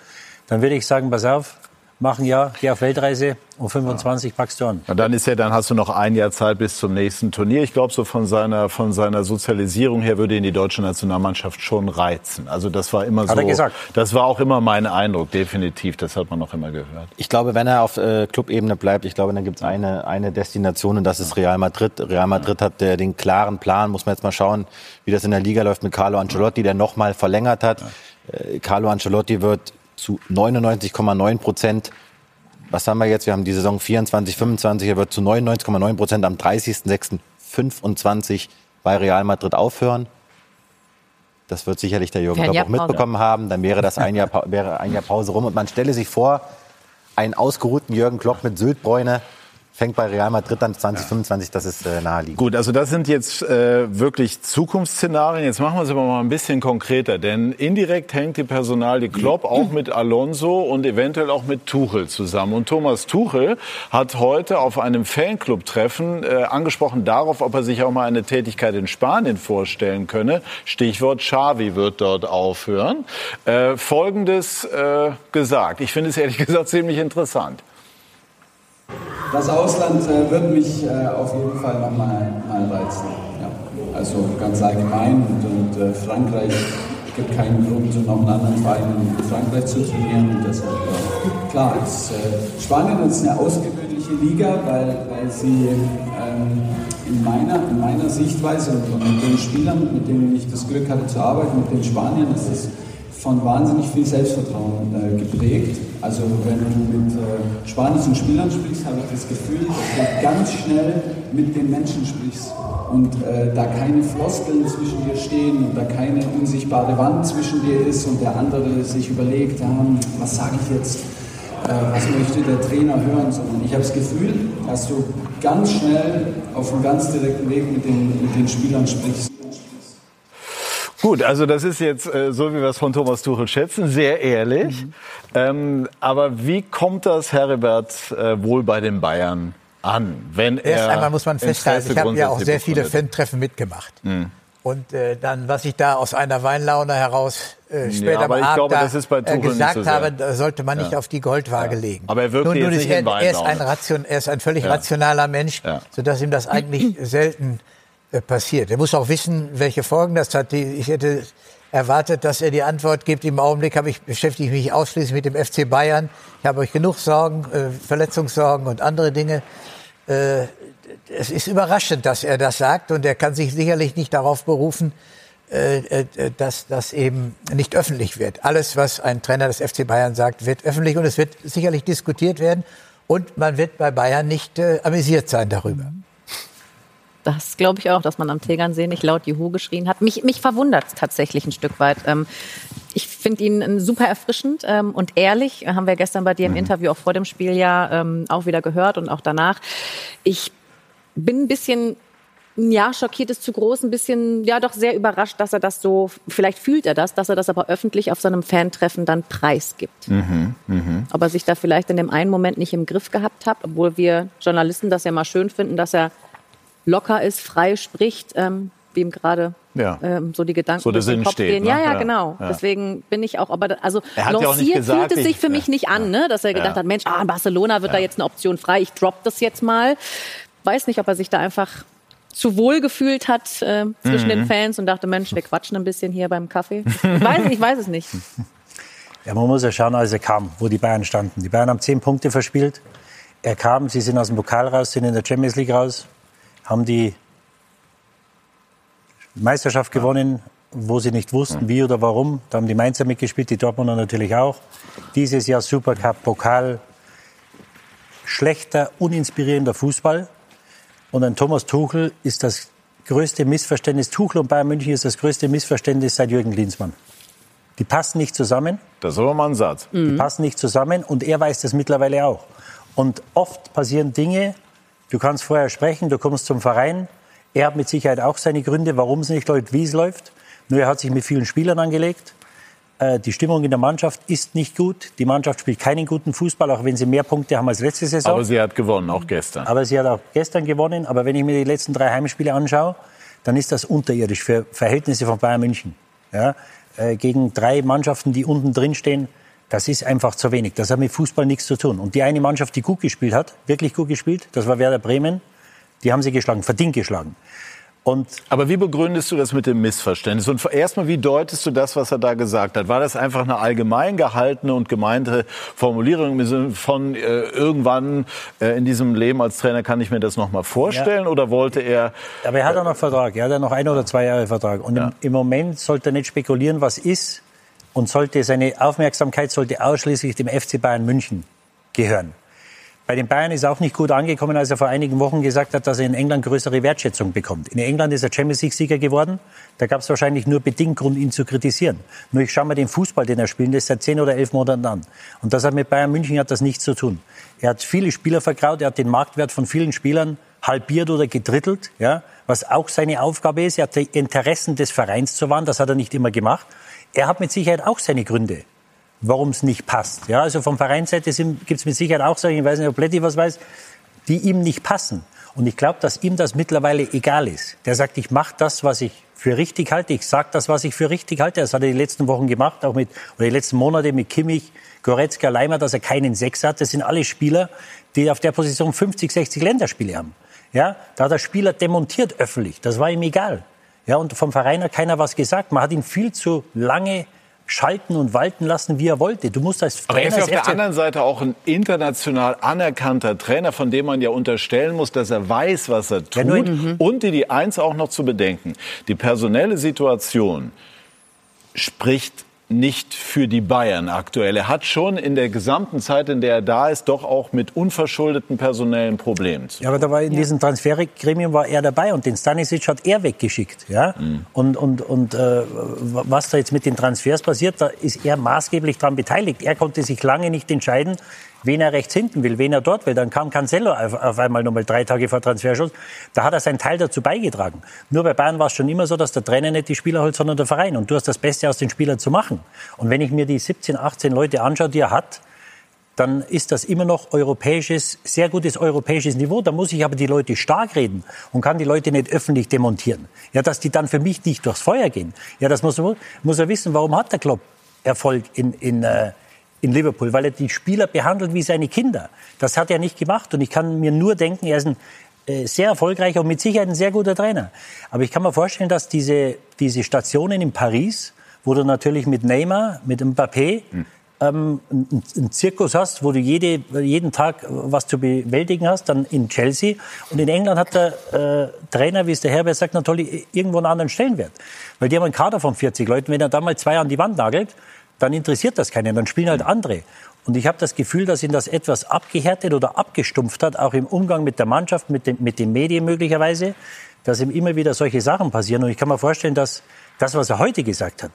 dann würde ich sagen, pass auf, machen ja, geh auf Weltreise und 25 ja. packst du an. Und dann ist ja, dann hast du noch ein Jahr Zeit bis zum nächsten Turnier. Ich glaube, so von seiner, von seiner Sozialisierung her würde ihn die deutsche Nationalmannschaft schon reizen. Also das war immer hat so. Hat er gesagt. Das war auch immer mein Eindruck, definitiv. Das hat man noch immer gehört. Ich glaube, wenn er auf äh, Clubebene bleibt, ich glaube, dann gibt es eine, eine Destination und das ist Real Madrid. Real Madrid hat äh, den klaren Plan, muss man jetzt mal schauen, wie das in der Liga läuft mit Carlo Ancelotti, der nochmal verlängert hat. Äh, Carlo Ancelotti wird zu 99,9 Prozent. Was haben wir jetzt? Wir haben die Saison 24, 25. Er wird zu 99,9 Prozent am 30.06.25 bei Real Madrid aufhören. Das wird sicherlich der Jürgen Klopp auch mitbekommen haben. Dann wäre das ein Jahr, wäre ein Jahr Pause rum. Und man stelle sich vor, einen ausgeruhten Jürgen Klopp mit Syltbräune fängt bei Real Madrid dann 2025, das ist äh, naheliegend. Gut, also das sind jetzt äh, wirklich Zukunftsszenarien. Jetzt machen wir es aber mal ein bisschen konkreter, denn indirekt hängt die Personal, die Klopp auch mit Alonso und eventuell auch mit Tuchel zusammen. Und Thomas Tuchel hat heute auf einem Fanclub-Treffen äh, angesprochen darauf, ob er sich auch mal eine Tätigkeit in Spanien vorstellen könne. Stichwort Xavi wird dort aufhören. Äh, Folgendes äh, gesagt. Ich finde es ehrlich gesagt ziemlich interessant. Das Ausland äh, wird mich äh, auf jeden Fall nochmal mal reizen. Ja. Also ganz allgemein und, und äh, Frankreich gibt keinen Grund, noch einen anderen Verein in Frankreich zu trainieren. Und deshalb, klar, ist, äh, Spanien ist eine ausgewöhnliche Liga, weil, weil sie ähm, in, meiner, in meiner Sichtweise und mit den Spielern, mit denen ich das Glück hatte zu arbeiten, mit den Spaniern, ist es von wahnsinnig viel Selbstvertrauen äh, geprägt. Also wenn du mit äh, spanischen Spielern sprichst, habe ich das Gefühl, dass du ganz schnell mit den Menschen sprichst und äh, da keine Floskeln zwischen dir stehen und da keine unsichtbare Wand zwischen dir ist und der andere sich überlegt, ja, was sage ich jetzt, äh, was möchte der Trainer hören, sondern ich habe das Gefühl, dass du ganz schnell auf einem ganz direkten Weg mit den, mit den Spielern sprichst. Gut, also das ist jetzt äh, so, wie wir es von Thomas Tuchel schätzen, sehr ehrlich. Mhm. Ähm, aber wie kommt das, Heribert, äh, wohl bei den Bayern an, wenn er Erst einmal muss man festhalten, ich habe ja auch sehr viele Fan-Treffen mitgemacht. Mhm. Und äh, dann, was ich da aus einer Weinlaune heraus äh, später ja, aber am Abend glaube, da, äh, gesagt so habe, da sollte man nicht auf die Goldwaage ja. legen. Aber er wirkt jetzt nicht er, er, ist ein Ration, er ist ein völlig ja. rationaler Mensch, ja. sodass ihm das eigentlich selten passiert. Er muss auch wissen, welche Folgen das hat. Ich hätte erwartet, dass er die Antwort gibt. Im Augenblick habe ich, beschäftige ich mich ausschließlich mit dem FC Bayern. Ich habe euch genug Sorgen, äh, Verletzungssorgen und andere Dinge. Äh, es ist überraschend, dass er das sagt und er kann sich sicherlich nicht darauf berufen, äh, äh, dass das eben nicht öffentlich wird. Alles, was ein Trainer des FC Bayern sagt, wird öffentlich und es wird sicherlich diskutiert werden und man wird bei Bayern nicht äh, amüsiert sein darüber. Das glaube ich auch, dass man am Tegernsee nicht laut Juhu geschrien hat. Mich, mich verwundert es tatsächlich ein Stück weit. Ähm, ich finde ihn super erfrischend ähm, und ehrlich. Haben wir gestern bei dir im mhm. Interview auch vor dem Spiel ja ähm, auch wieder gehört und auch danach. Ich bin ein bisschen ja, schockiert ist zu groß, ein bisschen, ja, doch sehr überrascht, dass er das so, vielleicht fühlt er das, dass er das aber öffentlich auf seinem Fantreffen dann preisgibt. Mhm, mh. Ob er sich da vielleicht in dem einen Moment nicht im Griff gehabt hat, obwohl wir Journalisten das ja mal schön finden, dass er locker ist, frei spricht, ähm, wie ihm gerade ja. ähm, so die Gedanken so der Sinn Kopf steht, gehen. Ne? Ja, ja, genau. Ja. Deswegen bin ich auch, aber also lanciert ja fühlt es sich für mich nicht an, ne? dass er gedacht hat, Mensch, ah, in Barcelona wird da jetzt eine Option frei, ich drop das jetzt mal. Weiß nicht, ob er sich da einfach zu wohl gefühlt hat äh, zwischen mhm. den Fans und dachte, Mensch, wir quatschen ein bisschen hier beim Kaffee. Ich weiß, ich weiß es nicht. Ja, man muss ja schauen, als er kam, wo die Bayern standen. Die Bayern haben zehn Punkte verspielt. Er kam, sie sind aus dem Pokal raus, sind in der Champions League raus, haben die Meisterschaft gewonnen, wo sie nicht wussten, wie oder warum. Da haben die Mainzer mitgespielt, die Dortmunder natürlich auch. Dieses Jahr Supercup, Pokal, schlechter, uninspirierender Fußball. Und ein Thomas Tuchel ist das größte Missverständnis. Tuchel und Bayern München ist das größte Missverständnis seit Jürgen Klinsmann. Die passen nicht zusammen. Das ist aber mal ein Satz. Die mhm. passen nicht zusammen und er weiß das mittlerweile auch. Und oft passieren Dinge, du kannst vorher sprechen, du kommst zum Verein, er hat mit Sicherheit auch seine Gründe, warum es nicht läuft, wie es läuft. Nur er hat sich mit vielen Spielern angelegt. Äh, die Stimmung in der Mannschaft ist nicht gut. Die Mannschaft spielt keinen guten Fußball, auch wenn sie mehr Punkte haben als letzte Saison. Aber sie hat gewonnen, auch gestern. Aber sie hat auch gestern gewonnen. Aber wenn ich mir die letzten drei Heimspiele anschaue, dann ist das unterirdisch für Verhältnisse von Bayern München. Ja, äh, gegen drei Mannschaften, die unten drin stehen, das ist einfach zu wenig. Das hat mit Fußball nichts zu tun. Und die eine Mannschaft, die gut gespielt hat, wirklich gut gespielt, das war Werder Bremen. Die haben sie geschlagen, verdient geschlagen. Und Aber wie begründest du das mit dem Missverständnis? Und erstmal, wie deutest du das, was er da gesagt hat? War das einfach eine allgemein gehaltene und gemeinte Formulierung von äh, irgendwann äh, in diesem Leben als Trainer kann ich mir das noch mal vorstellen? Ja. Oder wollte er? Aber er hat ja noch Vertrag. Er hat ja noch ein oder zwei Jahre Vertrag. Und ja. im, im Moment sollte er nicht spekulieren, was ist, und sollte seine Aufmerksamkeit sollte ausschließlich dem FC Bayern München gehören. Bei den Bayern ist auch nicht gut angekommen, als er vor einigen Wochen gesagt hat, dass er in England größere Wertschätzung bekommt. In England ist er Champions League-Sieger geworden. Da gab es wahrscheinlich nur bedingt Grund, ihn zu kritisieren. Nur ich schaue mir den Fußball, den er spielt, das seit zehn oder elf Monaten an. Und das hat mit Bayern München hat das nichts zu tun. Er hat viele Spieler verkraut, er hat den Marktwert von vielen Spielern halbiert oder gedrittelt, ja, was auch seine Aufgabe ist. Er hat die Interessen des Vereins zu wahren, das hat er nicht immer gemacht. Er hat mit Sicherheit auch seine Gründe warum es nicht passt. Ja, also vom Vereinsseite gibt es mit Sicherheit auch solche, ich weiß nicht, ob Pletti was weiß, die ihm nicht passen. Und ich glaube, dass ihm das mittlerweile egal ist. Der sagt, ich mache das, was ich für richtig halte. Ich sage das, was ich für richtig halte. Das hat er die letzten Wochen gemacht, auch mit, oder die letzten Monate mit Kimmich, Goretzka, Leimer, dass er keinen Sechs hat. Das sind alle Spieler, die auf der Position 50, 60 Länderspiele haben. Ja, da hat der Spieler demontiert öffentlich. Das war ihm egal. Ja, und vom Verein hat keiner was gesagt. Man hat ihn viel zu lange schalten und walten lassen, wie er wollte. Du musst als Aber er Trainer ist ja auf als der anderen Seite auch ein international anerkannter Trainer, von dem man ja unterstellen muss, dass er weiß, was er tut. Ja, in- Und die, die eins auch noch zu bedenken. Die personelle Situation spricht nicht für die Bayern aktuell. Er hat schon in der gesamten Zeit, in der er da ist, doch auch mit unverschuldeten personellen Problemen zu Ja, aber da war in diesem Transfergremium war er dabei und den Stanisic hat er weggeschickt. Ja? Und, und, und äh, was da jetzt mit den Transfers passiert, da ist er maßgeblich daran beteiligt. Er konnte sich lange nicht entscheiden, wen er rechts hinten will, wen er dort will. Dann kam Cancelo auf, auf einmal nochmal drei Tage vor Transferschluss. Da hat er seinen Teil dazu beigetragen. Nur bei Bayern war es schon immer so, dass der Trainer nicht die Spieler holt, sondern der Verein. Und du hast das Beste aus den Spielern zu machen. Und wenn ich mir die 17, 18 Leute anschaue, die er hat, dann ist das immer noch europäisches, sehr gutes europäisches Niveau. Da muss ich aber die Leute stark reden und kann die Leute nicht öffentlich demontieren. Ja, dass die dann für mich nicht durchs Feuer gehen. Ja, das muss, muss er wissen. Warum hat der Klopp Erfolg in, in, äh, in Liverpool? Weil er die Spieler behandelt wie seine Kinder. Das hat er nicht gemacht. Und ich kann mir nur denken, er ist ein äh, sehr erfolgreicher und mit Sicherheit ein sehr guter Trainer. Aber ich kann mir vorstellen, dass diese, diese Stationen in Paris, wo du natürlich mit Neymar, mit Mbappé, ähm, einen einen Zirkus hast, wo du jede, jeden Tag was zu bewältigen hast, dann in Chelsea. Und in England hat der äh, Trainer, wie es der Herbert sagt, natürlich irgendwo einen anderen Stellenwert. Weil die haben einen Kader von 40 Leuten. Wenn er da mal zwei an die Wand nagelt, dann interessiert das keinen. Dann spielen halt andere. Und ich habe das Gefühl, dass ihn das etwas abgehärtet oder abgestumpft hat, auch im Umgang mit der Mannschaft, mit, den- mit den Medien möglicherweise, dass ihm immer wieder solche Sachen passieren. Und ich kann mir vorstellen, dass das, was er heute gesagt hat,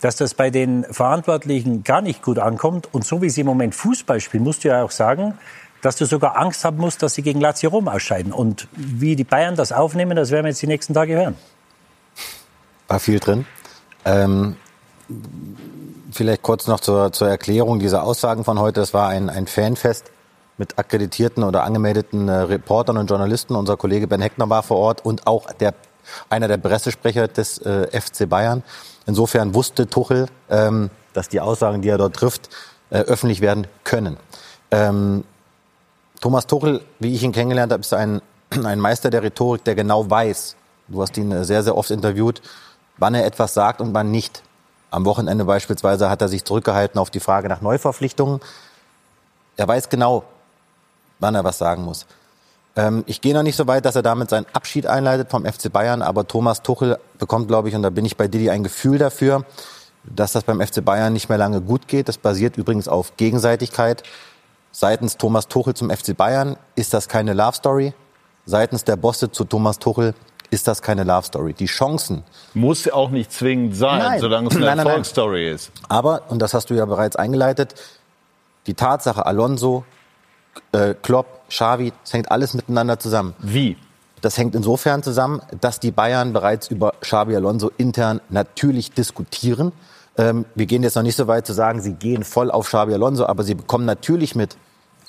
dass das bei den Verantwortlichen gar nicht gut ankommt. Und so wie sie im Moment Fußball spielen, musst du ja auch sagen, dass du sogar Angst haben musst, dass sie gegen Lazio Rom ausscheiden. Und wie die Bayern das aufnehmen, das werden wir jetzt die nächsten Tage hören. War viel drin. Ähm, vielleicht kurz noch zur, zur Erklärung dieser Aussagen von heute. Es war ein, ein Fanfest mit akkreditierten oder angemeldeten äh, Reportern und Journalisten. Unser Kollege Ben Heckner war vor Ort und auch der, einer der Pressesprecher des äh, FC Bayern. Insofern wusste Tuchel, ähm, dass die Aussagen, die er dort trifft, äh, öffentlich werden können. Ähm, Thomas Tuchel, wie ich ihn kennengelernt habe, ist ein, ein Meister der Rhetorik, der genau weiß, du hast ihn äh, sehr, sehr oft interviewt, wann er etwas sagt und wann nicht. Am Wochenende beispielsweise hat er sich zurückgehalten auf die Frage nach Neuverpflichtungen. Er weiß genau, wann er was sagen muss. Ähm, ich gehe noch nicht so weit, dass er damit seinen Abschied einleitet vom FC Bayern, aber Thomas Tuchel bekommt, glaube ich, und da bin ich bei Didi, ein Gefühl dafür, dass das beim FC Bayern nicht mehr lange gut geht. Das basiert übrigens auf Gegenseitigkeit. Seitens Thomas Tuchel zum FC Bayern ist das keine Love Story. Seitens der Bosse zu Thomas Tuchel ist das keine Love Story. Die Chancen, Muss auch nicht zwingend sein, Nein. solange es eine Nein, nein. Erfolgsstory ist. aber, und das hast du ja bereits eingeleitet, die Tatsache Alonso, äh, Klopp, Xavi, das hängt alles miteinander zusammen. Wie? Das hängt insofern zusammen, dass die Bayern bereits über Xabi Alonso intern natürlich diskutieren. Ähm, wir gehen jetzt noch nicht so weit zu sagen, sie gehen voll auf Xabi Alonso, aber sie bekommen natürlich mit,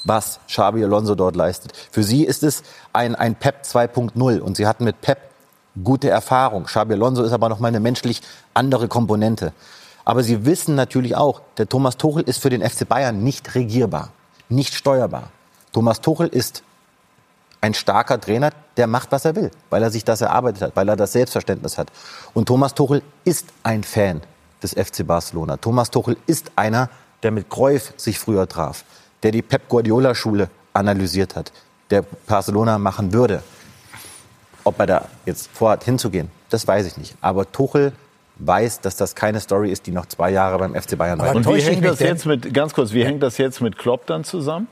was Xabi Alonso dort leistet. Für sie ist es ein, ein Pep 2.0 und sie hatten mit Pep gute Erfahrung. Xabi Alonso ist aber noch mal eine menschlich andere Komponente. Aber sie wissen natürlich auch, der Thomas Tuchel ist für den FC Bayern nicht regierbar, nicht steuerbar. Thomas Tuchel ist ein starker Trainer, der macht, was er will, weil er sich das erarbeitet hat, weil er das Selbstverständnis hat. Und Thomas Tuchel ist ein Fan des FC Barcelona. Thomas Tuchel ist einer, der mit Cruyff sich früher traf, der die Pep Guardiola Schule analysiert hat, der Barcelona machen würde. Ob er da jetzt vorhat, hinzugehen, das weiß ich nicht. Aber Tuchel weiß, dass das keine Story ist, die noch zwei Jahre beim FC Bayern Aber Und weitergeht. wie hängt das jetzt mit, ganz kurz, wie hängt das jetzt mit Klopp dann zusammen?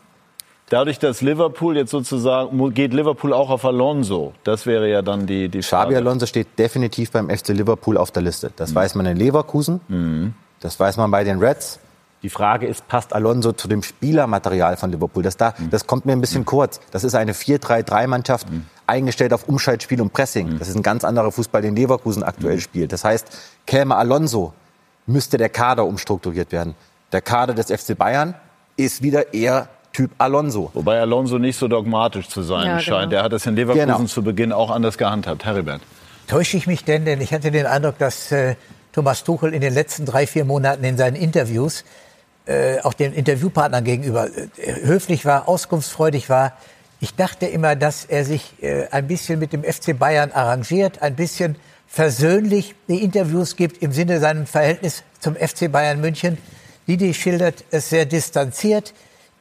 Dadurch, dass Liverpool jetzt sozusagen, geht Liverpool auch auf Alonso. Das wäre ja dann die, die Xabi Frage. Alonso steht definitiv beim FC Liverpool auf der Liste. Das weiß man in Leverkusen, das weiß man bei den Reds. Die Frage ist, passt Alonso zu dem Spielermaterial von Liverpool? Das, da, das kommt mir ein bisschen kurz. Das ist eine 4-3-3-Mannschaft, eingestellt auf Umschaltspiel und Pressing. Das ist ein ganz anderer Fußball, den Leverkusen aktuell spielt. Das heißt, käme Alonso, müsste der Kader umstrukturiert werden. Der Kader des FC Bayern ist wieder eher Typ Alonso. Wobei Alonso nicht so dogmatisch zu sein Ja, scheint. genau. Der hat das in Leverkusen Genau. zu Beginn auch anders gehandhabt. Heribert. Täusche ich mich denn? Denn ich hatte den Eindruck, dass äh, Thomas Tuchel in den letzten drei, vier Monaten in seinen Interviews äh, auch den Interviewpartnern gegenüber äh, höflich war, auskunftsfreudig war. Ich dachte immer, dass er sich äh, ein bisschen mit dem FC Bayern arrangiert, ein bisschen versöhnlich die Interviews gibt im Sinne seinem Verhältnis zum FC Bayern München. Didi schildert es sehr distanziert.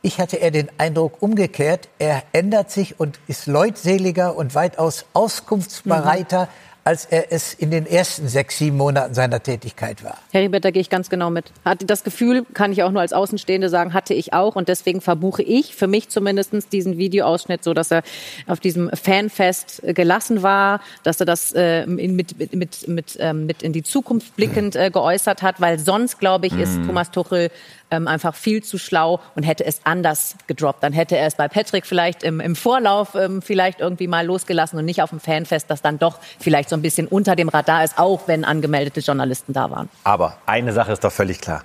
Ich hatte eher den Eindruck umgekehrt, er ändert sich und ist leutseliger und weitaus auskunftsbereiter. Mhm als er es in den ersten sechs, sieben Monaten seiner Tätigkeit war. Herr Ribert, da gehe ich ganz genau mit. Hatte das Gefühl, kann ich auch nur als Außenstehende sagen, hatte ich auch. Und deswegen verbuche ich für mich zumindest diesen Videoausschnitt so, dass er auf diesem Fanfest gelassen war, dass er das äh, mit, mit, mit, mit, ähm, mit in die Zukunft blickend äh, geäußert hat, weil sonst, glaube ich, ist mhm. Thomas Tuchel ähm, einfach viel zu schlau und hätte es anders gedroppt. Dann hätte er es bei Patrick vielleicht im, im Vorlauf ähm, vielleicht irgendwie mal losgelassen und nicht auf dem Fanfest, das dann doch vielleicht so ein bisschen unter dem Radar ist, auch wenn angemeldete Journalisten da waren. Aber eine Sache ist doch völlig klar.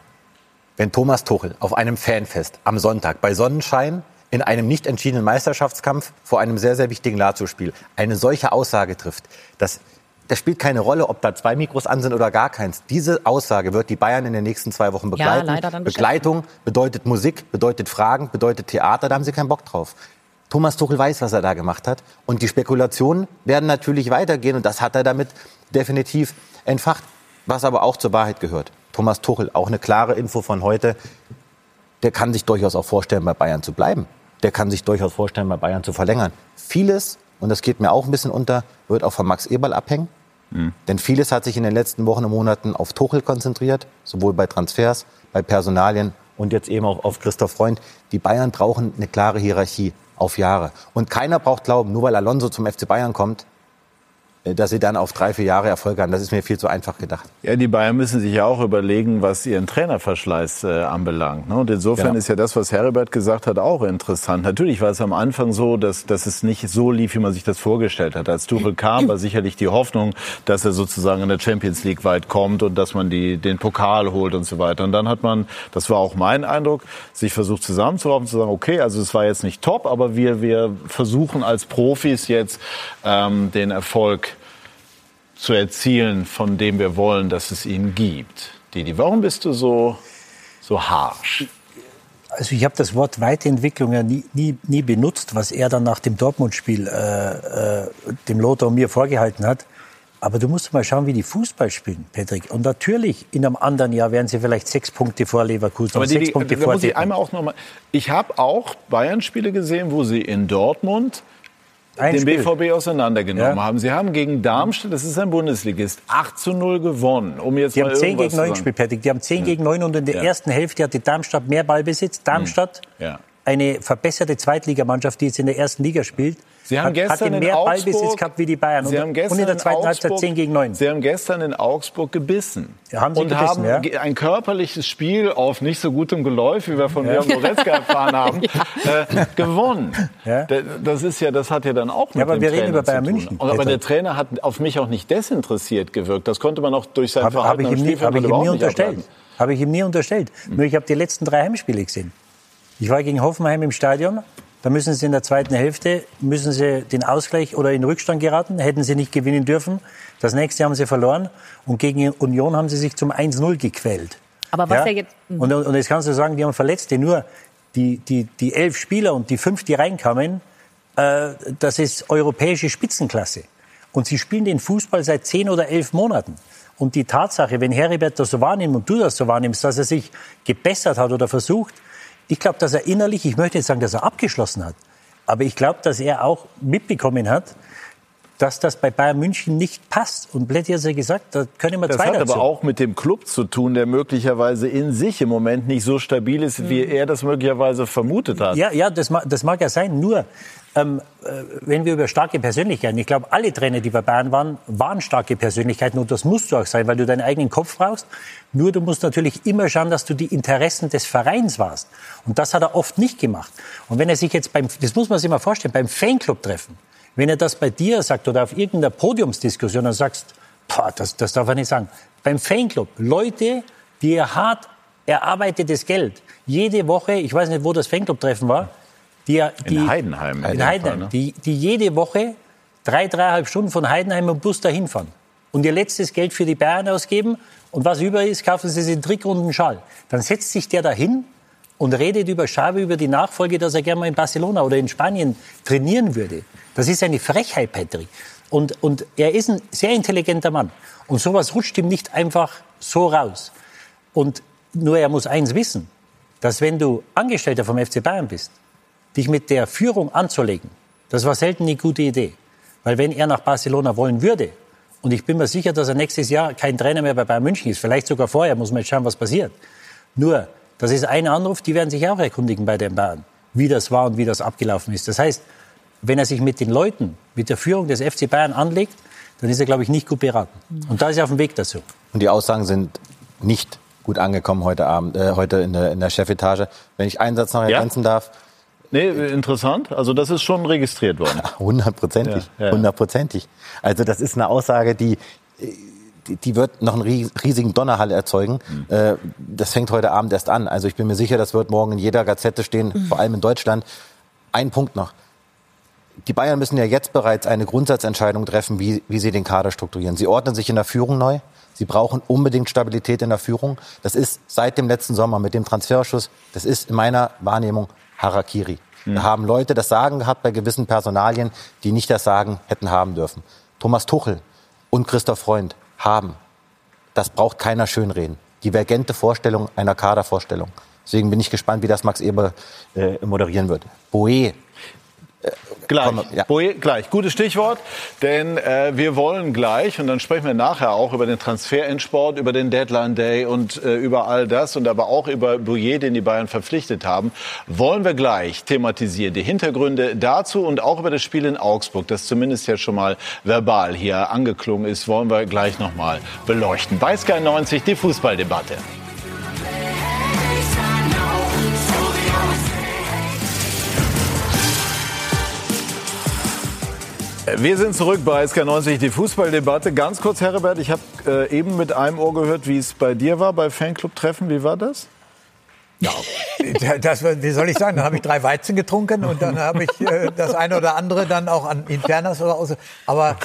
Wenn Thomas Tuchel auf einem Fanfest am Sonntag bei Sonnenschein in einem nicht entschiedenen Meisterschaftskampf vor einem sehr, sehr wichtigen Lazio-Spiel eine solche Aussage trifft, dass das spielt keine Rolle, ob da zwei Mikros an sind oder gar keins. Diese Aussage wird die Bayern in den nächsten zwei Wochen begleiten. Ja, leider dann Begleitung bedeutet Musik, bedeutet Fragen, bedeutet Theater, da haben sie keinen Bock drauf. Thomas Tuchel weiß, was er da gemacht hat. Und die Spekulationen werden natürlich weitergehen und das hat er damit definitiv entfacht. Was aber auch zur Wahrheit gehört. Thomas Tuchel, auch eine klare Info von heute, der kann sich durchaus auch vorstellen, bei Bayern zu bleiben. Der kann sich durchaus vorstellen, bei Bayern zu verlängern. Vieles, und das geht mir auch ein bisschen unter, wird auch von Max Eberl abhängen. Mhm. Denn vieles hat sich in den letzten Wochen und Monaten auf Tuchel konzentriert, sowohl bei Transfers, bei Personalien und jetzt eben auch auf Christoph Freund. Die Bayern brauchen eine klare Hierarchie auf Jahre. Und keiner braucht glauben, nur weil Alonso zum FC Bayern kommt, dass sie dann auf drei, vier Jahre Erfolg haben. Das ist mir viel zu einfach gedacht. Ja, die Bayern müssen sich ja auch überlegen, was ihren Trainerverschleiß äh, anbelangt. Ne? Und insofern genau. ist ja das, was Herbert gesagt hat, auch interessant. Natürlich war es am Anfang so, dass, dass es nicht so lief, wie man sich das vorgestellt hat. Als Tuchel kam, war sicherlich die Hoffnung, dass er sozusagen in der Champions League weit kommt und dass man die, den Pokal holt und so weiter. Und dann hat man, das war auch mein Eindruck, sich versucht zusammenzuraufen, zu sagen, okay, also es war jetzt nicht top, aber wir, wir versuchen als Profis jetzt ähm, den Erfolg zu erzielen, von dem wir wollen, dass es ihn gibt. Didi, warum bist du so, so harsch? Also ich habe das Wort Weiterentwicklung ja nie, nie, nie benutzt, was er dann nach dem Dortmund-Spiel äh, äh, dem Lothar und mir vorgehalten hat. Aber du musst mal schauen, wie die Fußball spielen, Patrick. Und natürlich, in einem anderen Jahr wären sie vielleicht sechs Punkte vor Leverkusen. Aber die, sechs Punkte vor muss ich einmal auch noch mal. Ich habe auch Bayern-Spiele gesehen, wo sie in Dortmund ein den Spiel. BVB auseinandergenommen ja. haben. Sie haben gegen Darmstadt, das ist ein Bundesligist, 8 zu 0 gewonnen. Um jetzt die haben 10 gegen 9 gespielt, Patrick. Die haben 10 ja. gegen 9 und in der ja. ersten Hälfte hatte Darmstadt mehr Ballbesitz. Darmstadt, eine verbesserte Zweitligamannschaft, die jetzt in der ersten Liga spielt. Sie haben hat, gestern hatte mehr in Ballbesitz gehabt wie die Bayern. Sie haben gestern und in der zweiten Halbzeit 10 gegen 9. Sie haben gestern in Augsburg gebissen. Ja, haben Sie und gebissen, haben ja? ein körperliches Spiel auf nicht so gutem Geläuf, wie wir von ja. Leon Goretzka erfahren haben, äh, gewonnen. Das ist ja, das hat ja dann auch mit ja, aber dem wir Trainer reden über Bayern München. Und, aber der Trainer hat auf mich auch nicht desinteressiert gewirkt. Das konnte man auch durch sein hab, Verhalten hab ich ihm nie, hab ich ihm nie unterstellt. Habe ich ihm nie unterstellt. Nur ich habe die letzten drei Heimspiele gesehen. Ich war gegen Hoffenheim im Stadion da müssen sie in der zweiten Hälfte müssen sie den Ausgleich oder in Rückstand geraten. Hätten sie nicht gewinnen dürfen. Das nächste haben sie verloren. Und gegen Union haben sie sich zum 1-0 gequält. Aber was ja, jetzt. Mhm. Und, und jetzt kannst du sagen, die haben Verletzte. Nur die, die, die elf Spieler und die fünf, die reinkamen, äh, das ist europäische Spitzenklasse. Und sie spielen den Fußball seit zehn oder elf Monaten. Und die Tatsache, wenn Heribert das so wahrnimmt und du das so wahrnimmst, dass er sich gebessert hat oder versucht, ich glaube, dass er innerlich, ich möchte jetzt sagen, dass er abgeschlossen hat, aber ich glaube, dass er auch mitbekommen hat, dass das bei Bayern München nicht passt. Und Blätti hat ja gesagt, da können wir das zwei Das hat dazu. aber auch mit dem Club zu tun, der möglicherweise in sich im Moment nicht so stabil ist, wie mhm. er das möglicherweise vermutet hat. Ja, ja das, mag, das mag ja sein. Nur, ähm, äh, wenn wir über starke Persönlichkeiten, ich glaube, alle Trainer, die bei Bayern waren, waren starke Persönlichkeiten und das musst du auch sein, weil du deinen eigenen Kopf brauchst. Nur du musst natürlich immer schauen, dass du die Interessen des Vereins warst. Und das hat er oft nicht gemacht. Und wenn er sich jetzt beim, das muss man sich mal vorstellen, beim Fanclub treffen, wenn er das bei dir sagt oder auf irgendeiner Podiumsdiskussion und sagst, boah, das, das darf er nicht sagen. Beim Fanclub, Leute, die ihr hart erarbeitetes Geld jede Woche, ich weiß nicht, wo das Fanclub-Treffen war, die, die, in Heidenheim. In Heidenheim, Fall, ne? die, die jede Woche drei, dreieinhalb Stunden von Heidenheim im Bus dahin fahren und ihr letztes Geld für die Bayern ausgeben und was über ist, kaufen sie sich einen Trick und einen Schal. Dann setzt sich der dahin und redet über Schabe, über die Nachfolge, dass er gerne mal in Barcelona oder in Spanien trainieren würde. Das ist eine Frechheit, Patrick. Und, und er ist ein sehr intelligenter Mann. Und sowas rutscht ihm nicht einfach so raus. Und nur er muss eins wissen, dass wenn du Angestellter vom FC Bayern bist, dich mit der Führung anzulegen, das war selten eine gute Idee. Weil wenn er nach Barcelona wollen würde, und ich bin mir sicher, dass er nächstes Jahr kein Trainer mehr bei Bayern München ist, vielleicht sogar vorher, muss man jetzt schauen, was passiert. Nur, das ist ein Anruf, die werden sich auch erkundigen bei den Bayern, wie das war und wie das abgelaufen ist. Das heißt, wenn er sich mit den Leuten, mit der Führung des FC Bayern anlegt, dann ist er, glaube ich, nicht gut beraten. Und da ist er auf dem Weg dazu. Und die Aussagen sind nicht gut angekommen heute Abend, äh, heute in der, in der Chefetage. Wenn ich einen Satz noch ergänzen ja. darf. Nee, interessant. Also das ist schon registriert worden. Hundertprozentig. Hundertprozentig. Ja, ja. Also das ist eine Aussage, die, die, wird noch einen riesigen Donnerhall erzeugen. Mhm. Das fängt heute Abend erst an. Also ich bin mir sicher, das wird morgen in jeder Gazette stehen, mhm. vor allem in Deutschland. Ein Punkt noch. Die Bayern müssen ja jetzt bereits eine Grundsatzentscheidung treffen, wie, wie sie den Kader strukturieren. Sie ordnen sich in der Führung neu. Sie brauchen unbedingt Stabilität in der Führung. Das ist seit dem letzten Sommer mit dem Transferschuss, das ist in meiner Wahrnehmung Harakiri. Mhm. Da haben Leute das Sagen gehabt bei gewissen Personalien, die nicht das Sagen hätten haben dürfen. Thomas Tuchel und Christoph Freund haben. Das braucht keiner schönreden. Divergente Vorstellung einer Kadervorstellung. Deswegen bin ich gespannt, wie das Max Eber äh, moderieren wird. Boe Gleich, ja. Boe, gleich. Gutes Stichwort, denn äh, wir wollen gleich, und dann sprechen wir nachher auch über den Transferendsport, über den Deadline Day und äh, über all das und aber auch über Boyer, den die Bayern verpflichtet haben, wollen wir gleich thematisieren. Die Hintergründe dazu und auch über das Spiel in Augsburg, das zumindest jetzt schon mal verbal hier angeklungen ist, wollen wir gleich nochmal beleuchten. Bei Sky 90 die Fußballdebatte. Wir sind zurück bei SK90, die Fußballdebatte. Ganz kurz, Herbert, ich habe äh, eben mit einem Ohr gehört, wie es bei dir war, bei Fanclub-Treffen. Wie war das? Ja, das, wie soll ich sagen? Dann habe ich drei Weizen getrunken und dann habe ich äh, das eine oder andere dann auch an Internas oder aus. Aber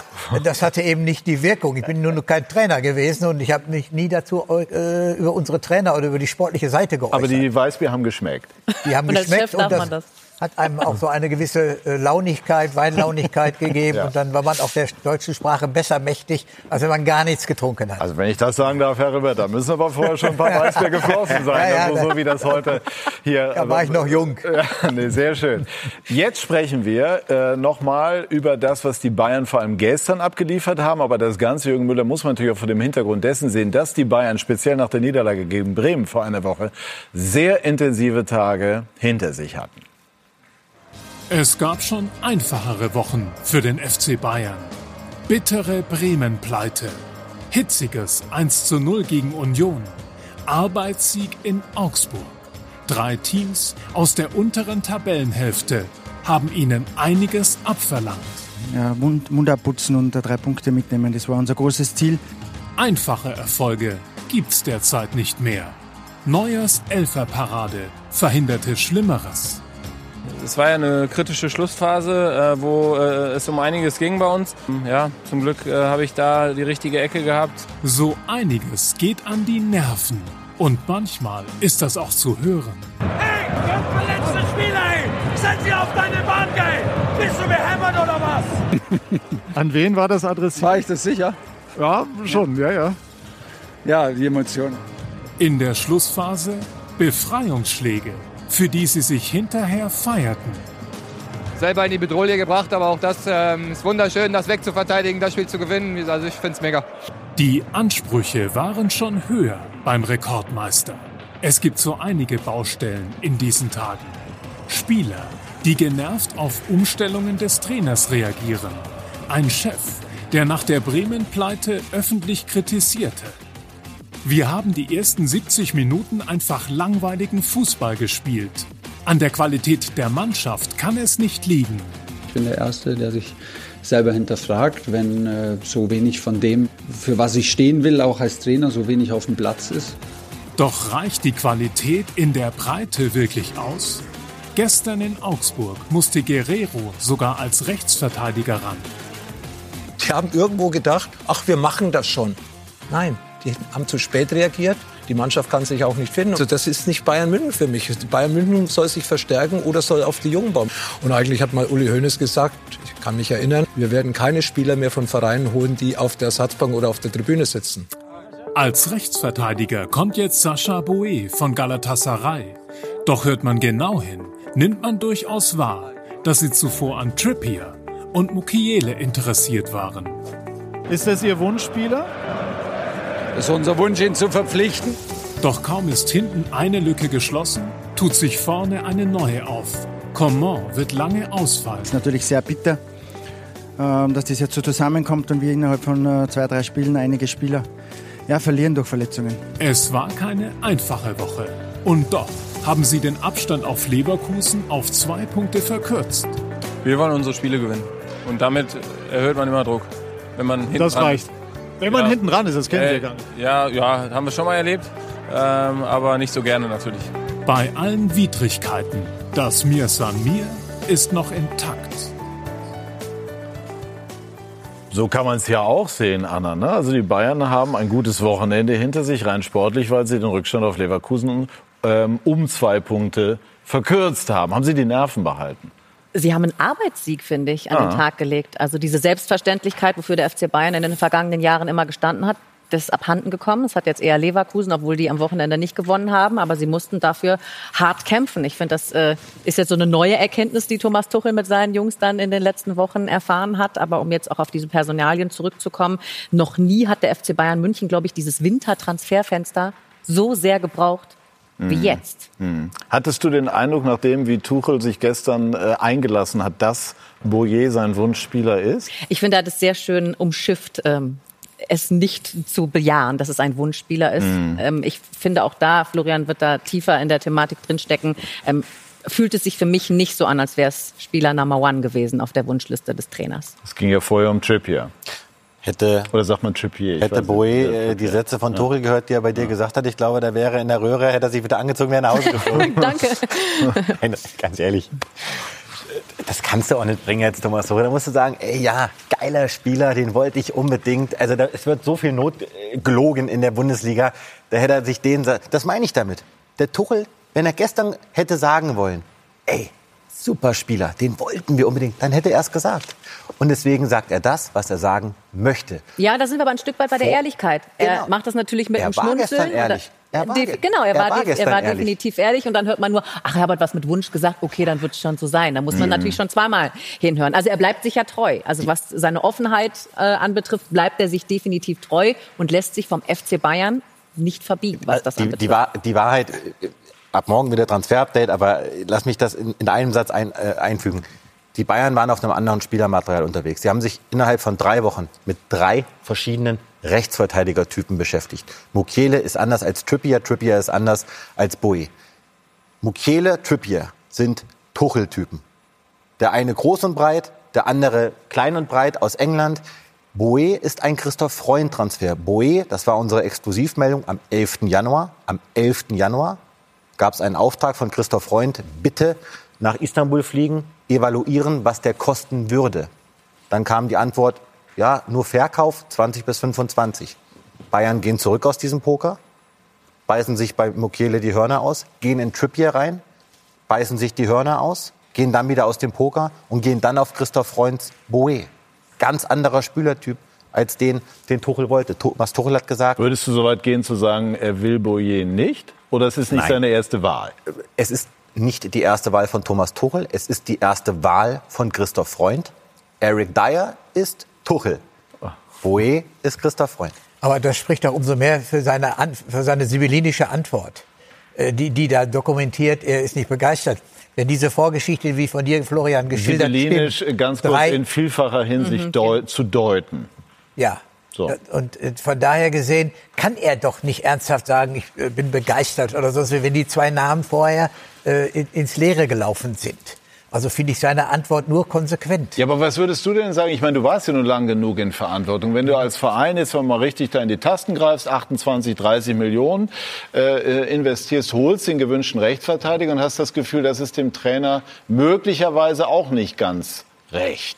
das hatte eben nicht die Wirkung. Ich bin nur noch kein Trainer gewesen und ich habe mich nie dazu äh, über unsere Trainer oder über die sportliche Seite geäußert. Aber die Weißbier haben geschmeckt. Die haben und geschmeckt als Chef darf und man das hat einem auch so eine gewisse äh, Launigkeit, Weinlaunigkeit gegeben. Ja. Und dann war man auch der deutschen Sprache besser mächtig, als wenn man gar nichts getrunken hat. Also wenn ich das sagen darf, Herr Ribbert, da müssen aber vorher schon ein paar Weißbier geflossen sein. Ja, ja, also so wie das heute hier. Da war ich noch jung. Ja, nee, sehr schön. Jetzt sprechen wir äh, nochmal über das, was die Bayern vor allem gestern abgeliefert haben. Aber das Ganze, Jürgen Müller, muss man natürlich auch vor dem Hintergrund dessen sehen, dass die Bayern speziell nach der Niederlage gegen Bremen vor einer Woche sehr intensive Tage hinter sich hatten. Es gab schon einfachere Wochen für den FC Bayern. Bittere Bremen-Pleite, hitziges 1 zu 0 gegen Union, Arbeitssieg in Augsburg. Drei Teams aus der unteren Tabellenhälfte haben ihnen einiges abverlangt. Ja, Mund, Mund abputzen und drei Punkte mitnehmen, das war unser großes Ziel. Einfache Erfolge gibt's derzeit nicht mehr. Neuers Elferparade verhinderte Schlimmeres. Es war ja eine kritische Schlussphase, äh, wo äh, es um einiges ging bei uns. Ja, zum Glück äh, habe ich da die richtige Ecke gehabt. So einiges geht an die Nerven. Und manchmal ist das auch zu hören. Hey, ganz verletzte Spieler, ey! Setz sie auf deine Bahn, geil! Bist du behämmert oder was? an wen war das adressiert? War ich das sicher? Ja, schon, ja, ja. Ja, die Emotionen. In der Schlussphase Befreiungsschläge für die sie sich hinterher feierten. Selber in die Bedrohung gebracht, aber auch das ähm, ist wunderschön, das wegzuverteidigen, das Spiel zu gewinnen. Also ich finde es mega. Die Ansprüche waren schon höher beim Rekordmeister. Es gibt so einige Baustellen in diesen Tagen. Spieler, die genervt auf Umstellungen des Trainers reagieren. Ein Chef, der nach der Bremen-Pleite öffentlich kritisierte. Wir haben die ersten 70 Minuten einfach langweiligen Fußball gespielt. An der Qualität der Mannschaft kann es nicht liegen. Ich bin der Erste, der sich selber hinterfragt, wenn äh, so wenig von dem, für was ich stehen will, auch als Trainer, so wenig auf dem Platz ist. Doch reicht die Qualität in der Breite wirklich aus? Gestern in Augsburg musste Guerrero sogar als Rechtsverteidiger ran. Die haben irgendwo gedacht, ach, wir machen das schon. Nein, Die haben zu spät reagiert. Die Mannschaft kann sich auch nicht finden. Also das ist nicht Bayern München für mich. Bayern München soll sich verstärken oder soll auf die Jungen bauen. Und eigentlich hat mal Uli Hoeneß gesagt, ich kann mich erinnern, wir werden keine Spieler mehr von Vereinen holen, die auf der Ersatzbank oder auf der Tribüne sitzen. Als Rechtsverteidiger kommt jetzt Sascha Boe von Galatasaray. Doch hört man genau hin, nimmt man durchaus wahr, dass sie zuvor an Trippier und Mukiele interessiert waren. Ist das Ihr Wunschspieler? Das ist unser Wunsch, ihn zu verpflichten. Doch kaum ist hinten eine Lücke geschlossen, tut sich vorne eine neue auf. Coman wird lange ausfallen. ist natürlich sehr bitter, ähm, dass das jetzt so zusammenkommt und wir innerhalb von äh, zwei, drei Spielen einige Spieler ja, verlieren durch Verletzungen. Es war keine einfache Woche. Und doch haben sie den Abstand auf Leverkusen auf zwei Punkte verkürzt. Wir wollen unsere Spiele gewinnen. Und damit erhöht man immer Druck. Wenn man hinten Das dran- reicht. Wenn man Ja. hinten dran ist, das kennen Sie Äh, ja gar nicht. Ja, ja, haben wir schon mal erlebt. Ähm, aber nicht so gerne natürlich. Bei allen Widrigkeiten, das Mir San Mir ist noch intakt. So kann man es ja auch sehen, Anna. Ne? Also die Bayern haben ein gutes Wochenende hinter sich, rein sportlich, weil sie den Rückstand auf Leverkusen ähm, um zwei Punkte verkürzt haben. Haben sie die Nerven behalten? Sie haben einen Arbeitssieg, finde ich, an Ah. den Tag gelegt. Also diese Selbstverständlichkeit, wofür der FC Bayern in den vergangenen Jahren immer gestanden hat, das ist abhanden gekommen. Es hat jetzt eher Leverkusen, obwohl die am Wochenende nicht gewonnen haben. Aber sie mussten dafür hart kämpfen. Ich finde, das äh, ist jetzt so eine neue Erkenntnis, die Thomas Tuchel mit seinen Jungs dann in den letzten Wochen erfahren hat. Aber um jetzt auch auf diese Personalien zurückzukommen, noch nie hat der FC Bayern München, glaube ich, dieses Wintertransferfenster so sehr gebraucht wie Mhm. jetzt. Hm. Hattest du den Eindruck, nachdem wie Tuchel sich gestern äh, eingelassen hat, dass Boyer sein Wunschspieler ist? Ich finde, er hat es sehr schön umschifft, ähm, es nicht zu bejahen, dass es ein Wunschspieler ist. Mhm. Ähm, ich finde auch da, Florian wird da tiefer in der Thematik drinstecken, ähm, fühlt es sich für mich nicht so an, als wäre es Spieler Number One gewesen auf der Wunschliste des Trainers. Es ging ja vorher um Trippier. Hätte, Oder sagt man Trippier? Hätte. Boe äh, die Sätze von Ja. Tuchel gehört, die er bei dir gesagt hat, ich glaube, da wäre in der Röhre, hätte er sich wieder angezogen, wäre nach Hause geflogen. Danke. Nein, ganz ehrlich. Das kannst du auch nicht bringen jetzt, Thomas Tuchel. Da musst du sagen, ey, ja, geiler Spieler, den wollte ich unbedingt. Also da, es wird so viel Not äh, gelogen in der Bundesliga. Da hätte er sich den, das meine ich damit. Der Tuchel, wenn er gestern hätte sagen wollen, ey, super Spieler, den wollten wir unbedingt, dann hätte er es gesagt. Und deswegen sagt er das, was er sagen möchte. Ja, da sind wir aber ein Stück weit bei der Vor- Ehrlichkeit. Er Genau. macht das natürlich mit Er einem war Schmunzeln. ehrlich. Er war genau, er, er war, war er war definitiv ehrlich und dann hört man nur, ach, er hat was mit Wunsch gesagt, okay, dann wird es schon so sein. Da muss man Mhm. natürlich schon zweimal hinhören. Also er bleibt sich ja treu. Also was seine Offenheit äh, anbetrifft, bleibt er sich definitiv treu und lässt sich vom FC Bayern nicht verbiegen, was das die, anbetrifft. die, Wahr- die Wahrheit, äh, ab morgen wieder Transfer-Update, aber äh, lass mich das in, in einem Satz ein, äh, einfügen. Die Bayern waren auf einem anderen Spielermaterial unterwegs. Sie haben sich innerhalb von drei Wochen mit drei verschiedenen Rechtsverteidigertypen beschäftigt. Mukiele ist anders als Trippier, Trippier ist anders als Boe. Mukiele, Trippier sind Tuchel-Typen. Der eine groß und breit, der andere klein und breit aus England. Boe ist ein Christoph Freund-Transfer. Boe, das war unsere Exklusivmeldung am 11. Januar. Am 11. Januar gab es einen Auftrag von Christoph Freund, bitte nach Istanbul fliegen, evaluieren, was der kosten würde. Dann kam die Antwort, ja, nur Verkauf 20 bis 25. Bayern gehen zurück aus diesem Poker, beißen sich bei Mukiele die Hörner aus, gehen in Trippier rein, beißen sich die Hörner aus, gehen dann wieder aus dem Poker und gehen dann auf Christoph Freunds Boe. Ganz anderer Spielertyp als den, den Tuchel wollte. Thomas Tuchel hat gesagt, Würdest du so weit gehen zu sagen, er will Boyer nicht? Oder es ist nicht Nein. seine erste Wahl? es ist nicht die erste Wahl von Thomas Tuchel, es ist die erste Wahl von Christoph Freund. Eric Dyer ist Tuchel. Boe ist Christoph Freund. Aber das spricht doch umso mehr für seine, An für seine sibyllinische Antwort, äh, die, die da dokumentiert, er ist nicht begeistert. Wenn diese Vorgeschichte, wie von dir, Florian, geschildert Sibyllinisch stimmt, ganz kurz drei- in vielfacher Hinsicht Mhm. deu zu deuten. Ja. So. Und äh, von daher gesehen kann er doch nicht ernsthaft sagen, ich äh, bin begeistert oder so, wenn die zwei Namen vorher äh, in- ins Leere gelaufen sind. Also finde ich seine Antwort nur konsequent. Ja, aber was würdest du denn sagen? Ich meine, du warst ja nun lang genug in Verantwortung. Wenn du als Verein jetzt mal richtig da in die Tasten greifst, 28, 30 Millionen äh, investierst, holst den gewünschten Rechtsverteidiger und hast das Gefühl, das ist dem Trainer möglicherweise auch nicht ganz recht.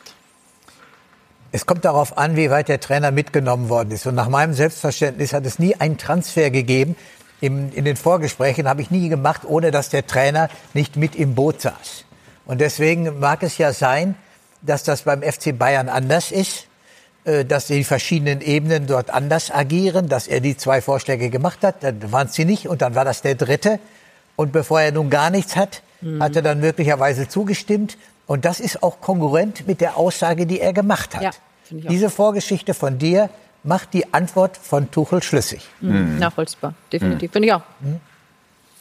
Es kommt darauf an, wie weit der Trainer mitgenommen worden ist. Und nach meinem Selbstverständnis hat es nie einen Transfer gegeben. Im, in den Vorgesprächen habe ich nie gemacht, ohne dass der Trainer nicht mit im Boot saß. Und deswegen mag es ja sein, dass das beim FC Bayern anders ist, äh, dass die verschiedenen Ebenen dort anders agieren, dass er die zwei Vorschläge gemacht hat, dann waren es sie nicht und dann war das der dritte. Und bevor er nun gar nichts hat, Mhm. hat er dann möglicherweise zugestimmt. Und das ist auch kongruent mit der Aussage, die er gemacht hat. Ja. Diese Vorgeschichte von dir macht die Antwort von Tuchel schlüssig. Mhm. Nachvollziehbar, definitiv. Finde ich auch.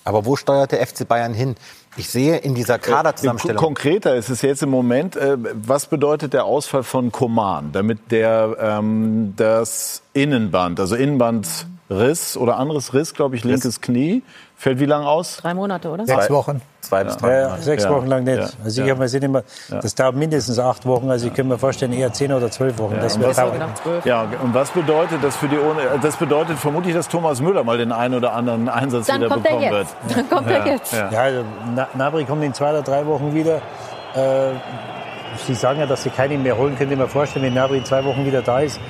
Aber wo steuert der FC Bayern hin? Ich sehe in dieser Kaderzusammenstellung. Konkreter ist es jetzt im Moment, äh, was bedeutet der Ausfall von Koman, damit der ähm, das Innenband, also Innenbandriss oder anderes Riss, glaube ich, linkes Knie, fällt wie lange aus? Drei Monate, oder? Sechs Wochen. Zwei bis drei Ja, ja, Monate. sechs Ja. Wochen lang nicht. Ja. Also ich Ja. habe mir immer, das dauert mindestens acht Wochen. Also ich kann mir vorstellen, eher zehn oder zwölf Wochen. das und wird was- dauern. Ja, und was bedeutet das für die ohne, das bedeutet vermutlich, dass Thomas Müller mal den einen oder anderen Einsatz Dann wieder kommt er bekommen jetzt. wird. Dann kommt er Ja, jetzt. ja. Ja, also Na- Nabri kommt in zwei oder drei Wochen wieder. Äh, Sie sagen ja, dass Sie keinen mehr holen. Könnt ihr mir vorstellen, wenn Nabri in zwei Wochen wieder da ist?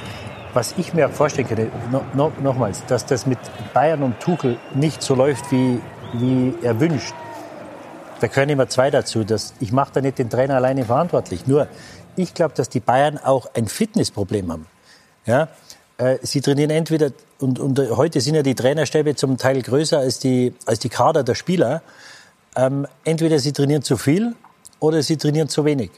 Was ich mir vorstellen könnte, no, no, nochmals, dass das mit Bayern und Tuchel nicht so läuft, wie, wie er wünscht. Da gehören immer zwei dazu. Das, ich mache da nicht den Trainer alleine verantwortlich. Nur, ich glaube, dass die Bayern auch ein Fitnessproblem haben. Ja? Äh, sie trainieren entweder, und, und äh, heute sind ja die Trainerstäbe zum Teil größer als die, als die Kader der Spieler. Ähm, entweder sie trainieren zu viel oder sie trainieren zu wenig.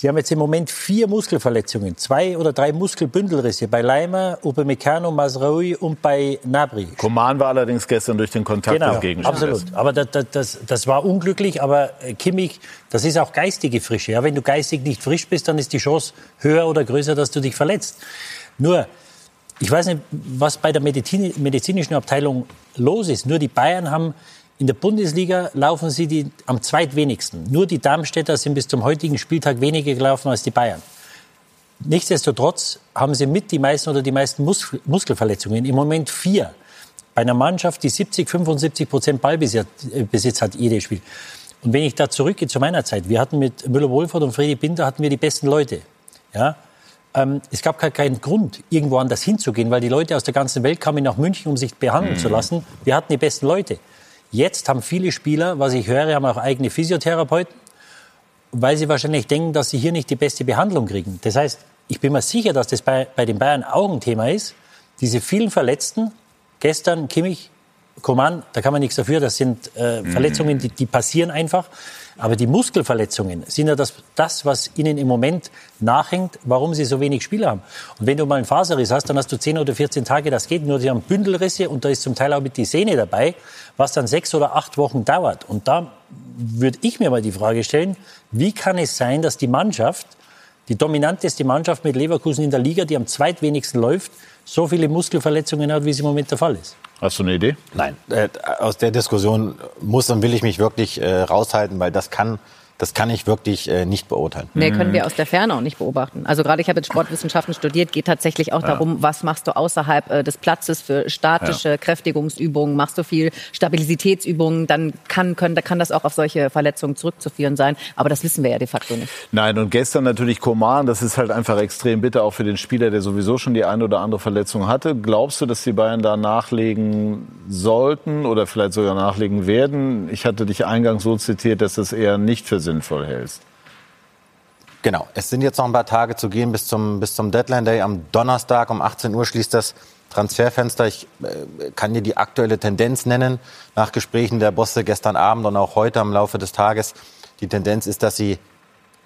Sie haben jetzt im Moment vier Muskelverletzungen, zwei oder drei Muskelbündelrisse bei Leimer, Upamecano, Masraoui und bei Nabri. Koman war allerdings gestern durch den Kontakt Genau, des Gegenspielers. absolut. Aber das, das, das, war unglücklich. Aber äh, Kimmich, das ist auch geistige Frische. Ja, wenn du geistig nicht frisch bist, dann ist die Chance höher oder größer, dass du dich verletzt. Nur, ich weiß nicht, was bei der Medizin, medizinischen Abteilung los ist. Nur die Bayern haben in der Bundesliga laufen sie die am zweitwenigsten. Nur die Darmstädter sind bis zum heutigen Spieltag weniger gelaufen als die Bayern. Nichtsdestotrotz haben sie mit die meisten oder die meisten Mus Muskelverletzungen. Im Moment vier. Bei einer Mannschaft, die 70, 75 Prozent Ballbesitz äh, hat, jedes Spiel. Und wenn ich da zurückgehe zu meiner Zeit, wir hatten mit Müller-Wohlfahrt und Freddy Binder hatten wir die besten Leute. Ja? Ähm, es gab gar keinen Grund, irgendwo anders hinzugehen, weil die Leute aus der ganzen Welt kamen nach München, um sich behandeln zu lassen. Wir hatten die besten Leute. Jetzt haben viele Spieler, was ich höre, haben auch eigene Physiotherapeuten, weil sie wahrscheinlich denken, dass sie hier nicht die beste Behandlung kriegen. Das heißt, ich bin mir sicher, dass das bei, bei den Bayern auch ein Thema ist. Diese vielen Verletzten, gestern Kimmich, Coman, da kann man nichts dafür, das sind äh, Verletzungen, die, die passieren einfach. Aber die Muskelverletzungen sind ja das, das, was ihnen im Moment nachhängt, warum sie so wenig Spieler haben. Und wenn du mal einen Faserriss hast, dann hast du 10 oder 14 Tage, das geht. Nur sie haben Bündelrisse und da ist zum Teil auch mit die Sehne dabei, was dann sechs oder acht Wochen dauert. Und da würde ich mir mal die Frage stellen, wie kann es sein, dass die Mannschaft, die dominanteste Mannschaft mit Leverkusen in der Liga, die am zweitwenigsten läuft, so viele Muskelverletzungen hat, wie es im Moment der Fall ist? Hast du eine Idee? Nein, äh, aus der Diskussion muss und will ich mich wirklich äh, raushalten, weil das kann, das kann ich wirklich äh, nicht beurteilen. Mehr können wir aus der Ferne auch nicht beobachten. Also gerade ich habe jetzt Sportwissenschaften studiert, geht tatsächlich auch Ja. darum, was machst du außerhalb äh, des Platzes für statische Kräftigungsübungen, machst du viel Stabilitätsübungen, dann kann, können, da kann das auch auf solche Verletzungen zurückzuführen sein. Aber das wissen wir ja de facto nicht. Nein, und gestern natürlich Koman, das ist halt einfach extrem bitter, auch für den Spieler, der sowieso schon die eine oder andere Verletzung hatte. Glaubst du, dass die Bayern da nachlegen sollten oder vielleicht sogar nachlegen werden? Ich hatte dich eingangs so zitiert, dass du es eher nicht für sinnvoll hältst. Genau. Es sind jetzt noch ein paar Tage zu gehen bis zum, bis zum Deadline Day. Am Donnerstag um 18 Uhr schließt das Transferfenster. Ich äh, kann dir die aktuelle Tendenz nennen. Nach Gesprächen der Bosse gestern Abend und auch heute im Laufe des Tages. Die Tendenz ist, dass sie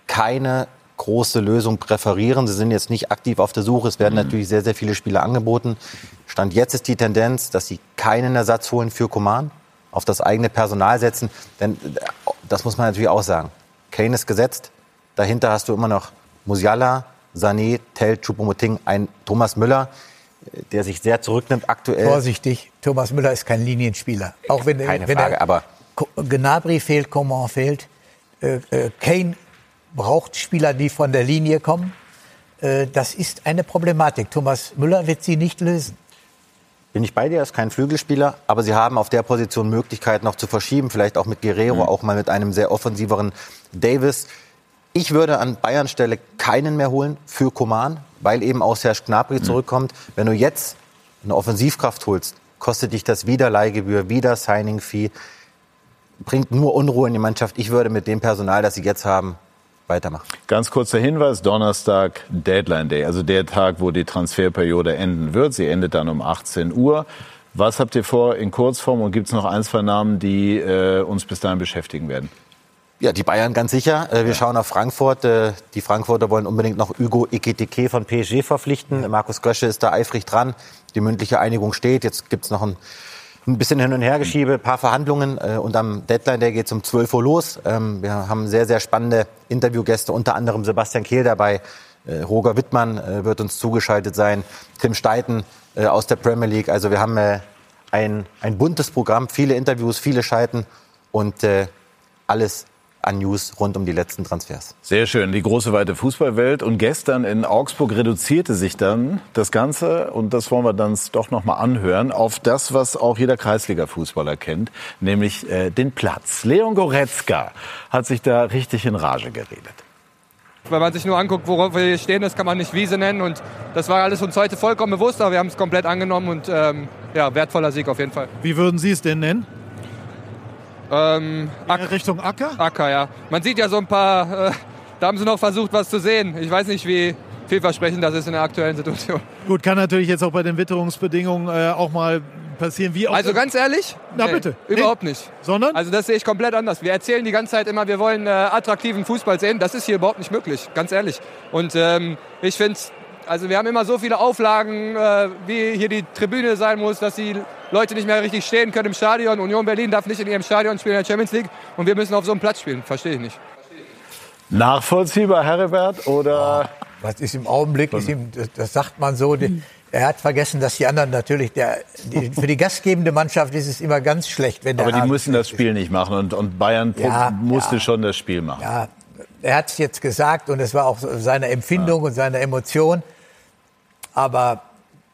keine große Lösung präferieren. Sie sind jetzt nicht aktiv auf der Suche. Es werden natürlich sehr, sehr viele Spiele angeboten. Stand jetzt ist die Tendenz, dass sie keinen Ersatz holen für Coman, auf das eigene Personal setzen. Denn äh, das muss man natürlich auch sagen. Kane ist gesetzt. Dahinter hast du immer noch Musiala, Sané, Tell, Choupo-Moting, ein Thomas Müller, der sich sehr zurücknimmt aktuell. Vorsichtig, Thomas Müller ist kein Linienspieler. Auch wenn, Keine wenn Frage, er, aber Gnabry fehlt, Coman fehlt. Äh, äh, Kane braucht Spieler, die von der Linie kommen. Äh, das ist eine Problematik. Thomas Müller wird sie nicht lösen. Bin ich bei dir, er ist kein Flügelspieler, aber sie haben auf der Position Möglichkeit noch zu verschieben, vielleicht auch mit Guerrero, Mhm. auch mal mit einem sehr offensiveren Davis. Ich würde an Bayern Stelle keinen mehr holen für Koman, weil eben auch Serge Gnabry zurückkommt. Wenn du jetzt eine Offensivkraft holst, kostet dich das wieder Leihgebühr, wieder Signing-Fee, bringt nur Unruhe in die Mannschaft. Ich würde mit dem Personal, das sie jetzt haben, weitermachen. Ganz kurzer Hinweis, Donnerstag Deadline Day, also der Tag, wo die Transferperiode enden wird. Sie endet dann um 18 Uhr. Was habt ihr vor in Kurzform und gibt es noch ein, zwei Namen, die äh, uns bis dahin beschäftigen werden? Ja, die Bayern ganz sicher. Äh, Wir schauen auf Frankfurt. Äh, Die Frankfurter wollen unbedingt noch Hugo Ekitike von PSG verpflichten. Markus Gösche ist da eifrig dran. Die mündliche Einigung steht. Jetzt gibt's noch ein, ein bisschen Hin- und Hergeschiebe, ein paar Verhandlungen. Äh, Und am Deadline Day geht's um 12 Uhr los. Ähm, Wir haben sehr, sehr spannende Interviewgäste, unter anderem Sebastian Kehl dabei. Äh, Roger Wittmann äh, wird uns zugeschaltet sein. Tim Steiten äh, aus der Premier League. Also wir haben äh, ein, ein buntes Programm, viele Interviews, viele Schalten und äh, alles an News rund um die letzten Transfers. Sehr schön, die große weite Fußballwelt. Und gestern in Augsburg reduzierte sich dann das Ganze, und das wollen wir dann doch noch mal anhören, auf das, was auch jeder Kreisliga-Fußballer kennt, nämlich äh, den Platz. Leon Goretzka hat sich da richtig in Rage geredet. Wenn man sich nur anguckt, worauf wir hier stehen, das kann man nicht Wiese nennen. Und das war alles uns heute vollkommen bewusst, aber wir haben es komplett angenommen und ähm, ja, wertvoller Sieg auf jeden Fall. Wie würden Sie es denn nennen? Ähm, Ak Richtung Acker? Acker, ja. Man sieht ja so ein paar, äh, da haben sie noch versucht, was zu sehen. Ich weiß nicht, wie vielversprechend das ist in der aktuellen Situation. Gut, kann natürlich jetzt auch bei den Witterungsbedingungen äh, auch mal passieren. Wie auch Also ganz ehrlich? Na nee, bitte. Überhaupt nicht. Sondern? Also das sehe ich komplett anders. Wir erzählen die ganze Zeit immer, wir wollen äh, attraktiven Fußball sehen. Das ist hier überhaupt nicht möglich, ganz ehrlich. Und ähm, ich finde, also wir haben immer so viele Auflagen, äh, wie hier die Tribüne sein muss, dass die Leute nicht mehr richtig stehen können im Stadion. Union Berlin darf nicht in ihrem Stadion spielen in der Champions League und wir müssen auf so einem Platz spielen. Verstehe ich nicht. Nachvollziehbar, Herbert, oder? Was ist im Augenblick, ist ihm, das, sagt man so, die, er hat vergessen, dass die anderen natürlich, der, die, für die gastgebende Mannschaft ist es immer ganz schlecht, wenn der Aber die Abend müssen das Spiel nicht machen und, und Bayern Ja, musste ja. schon das Spiel machen. Ja, er hat es jetzt gesagt und es war auch seine Empfindung und seine Emotion. Aber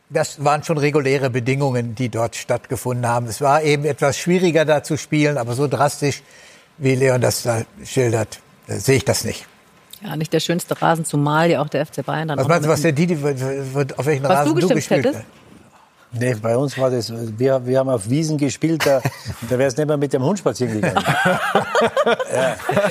das waren schon reguläre Bedingungen, die dort stattgefunden haben. Es war eben etwas schwieriger da zu spielen, aber so drastisch, wie Leon das da schildert, äh, sehe ich das nicht. Ja, nicht der schönste Rasen, zumal ja auch der FC Bayern dann Was meinst du, was der Didi, auf welchen Rasen du gespielt hättest? Nee, bei uns war das, wir, wir haben auf Wiesen gespielt, da, da wäre es nicht mehr mit dem Hund spazieren gegangen.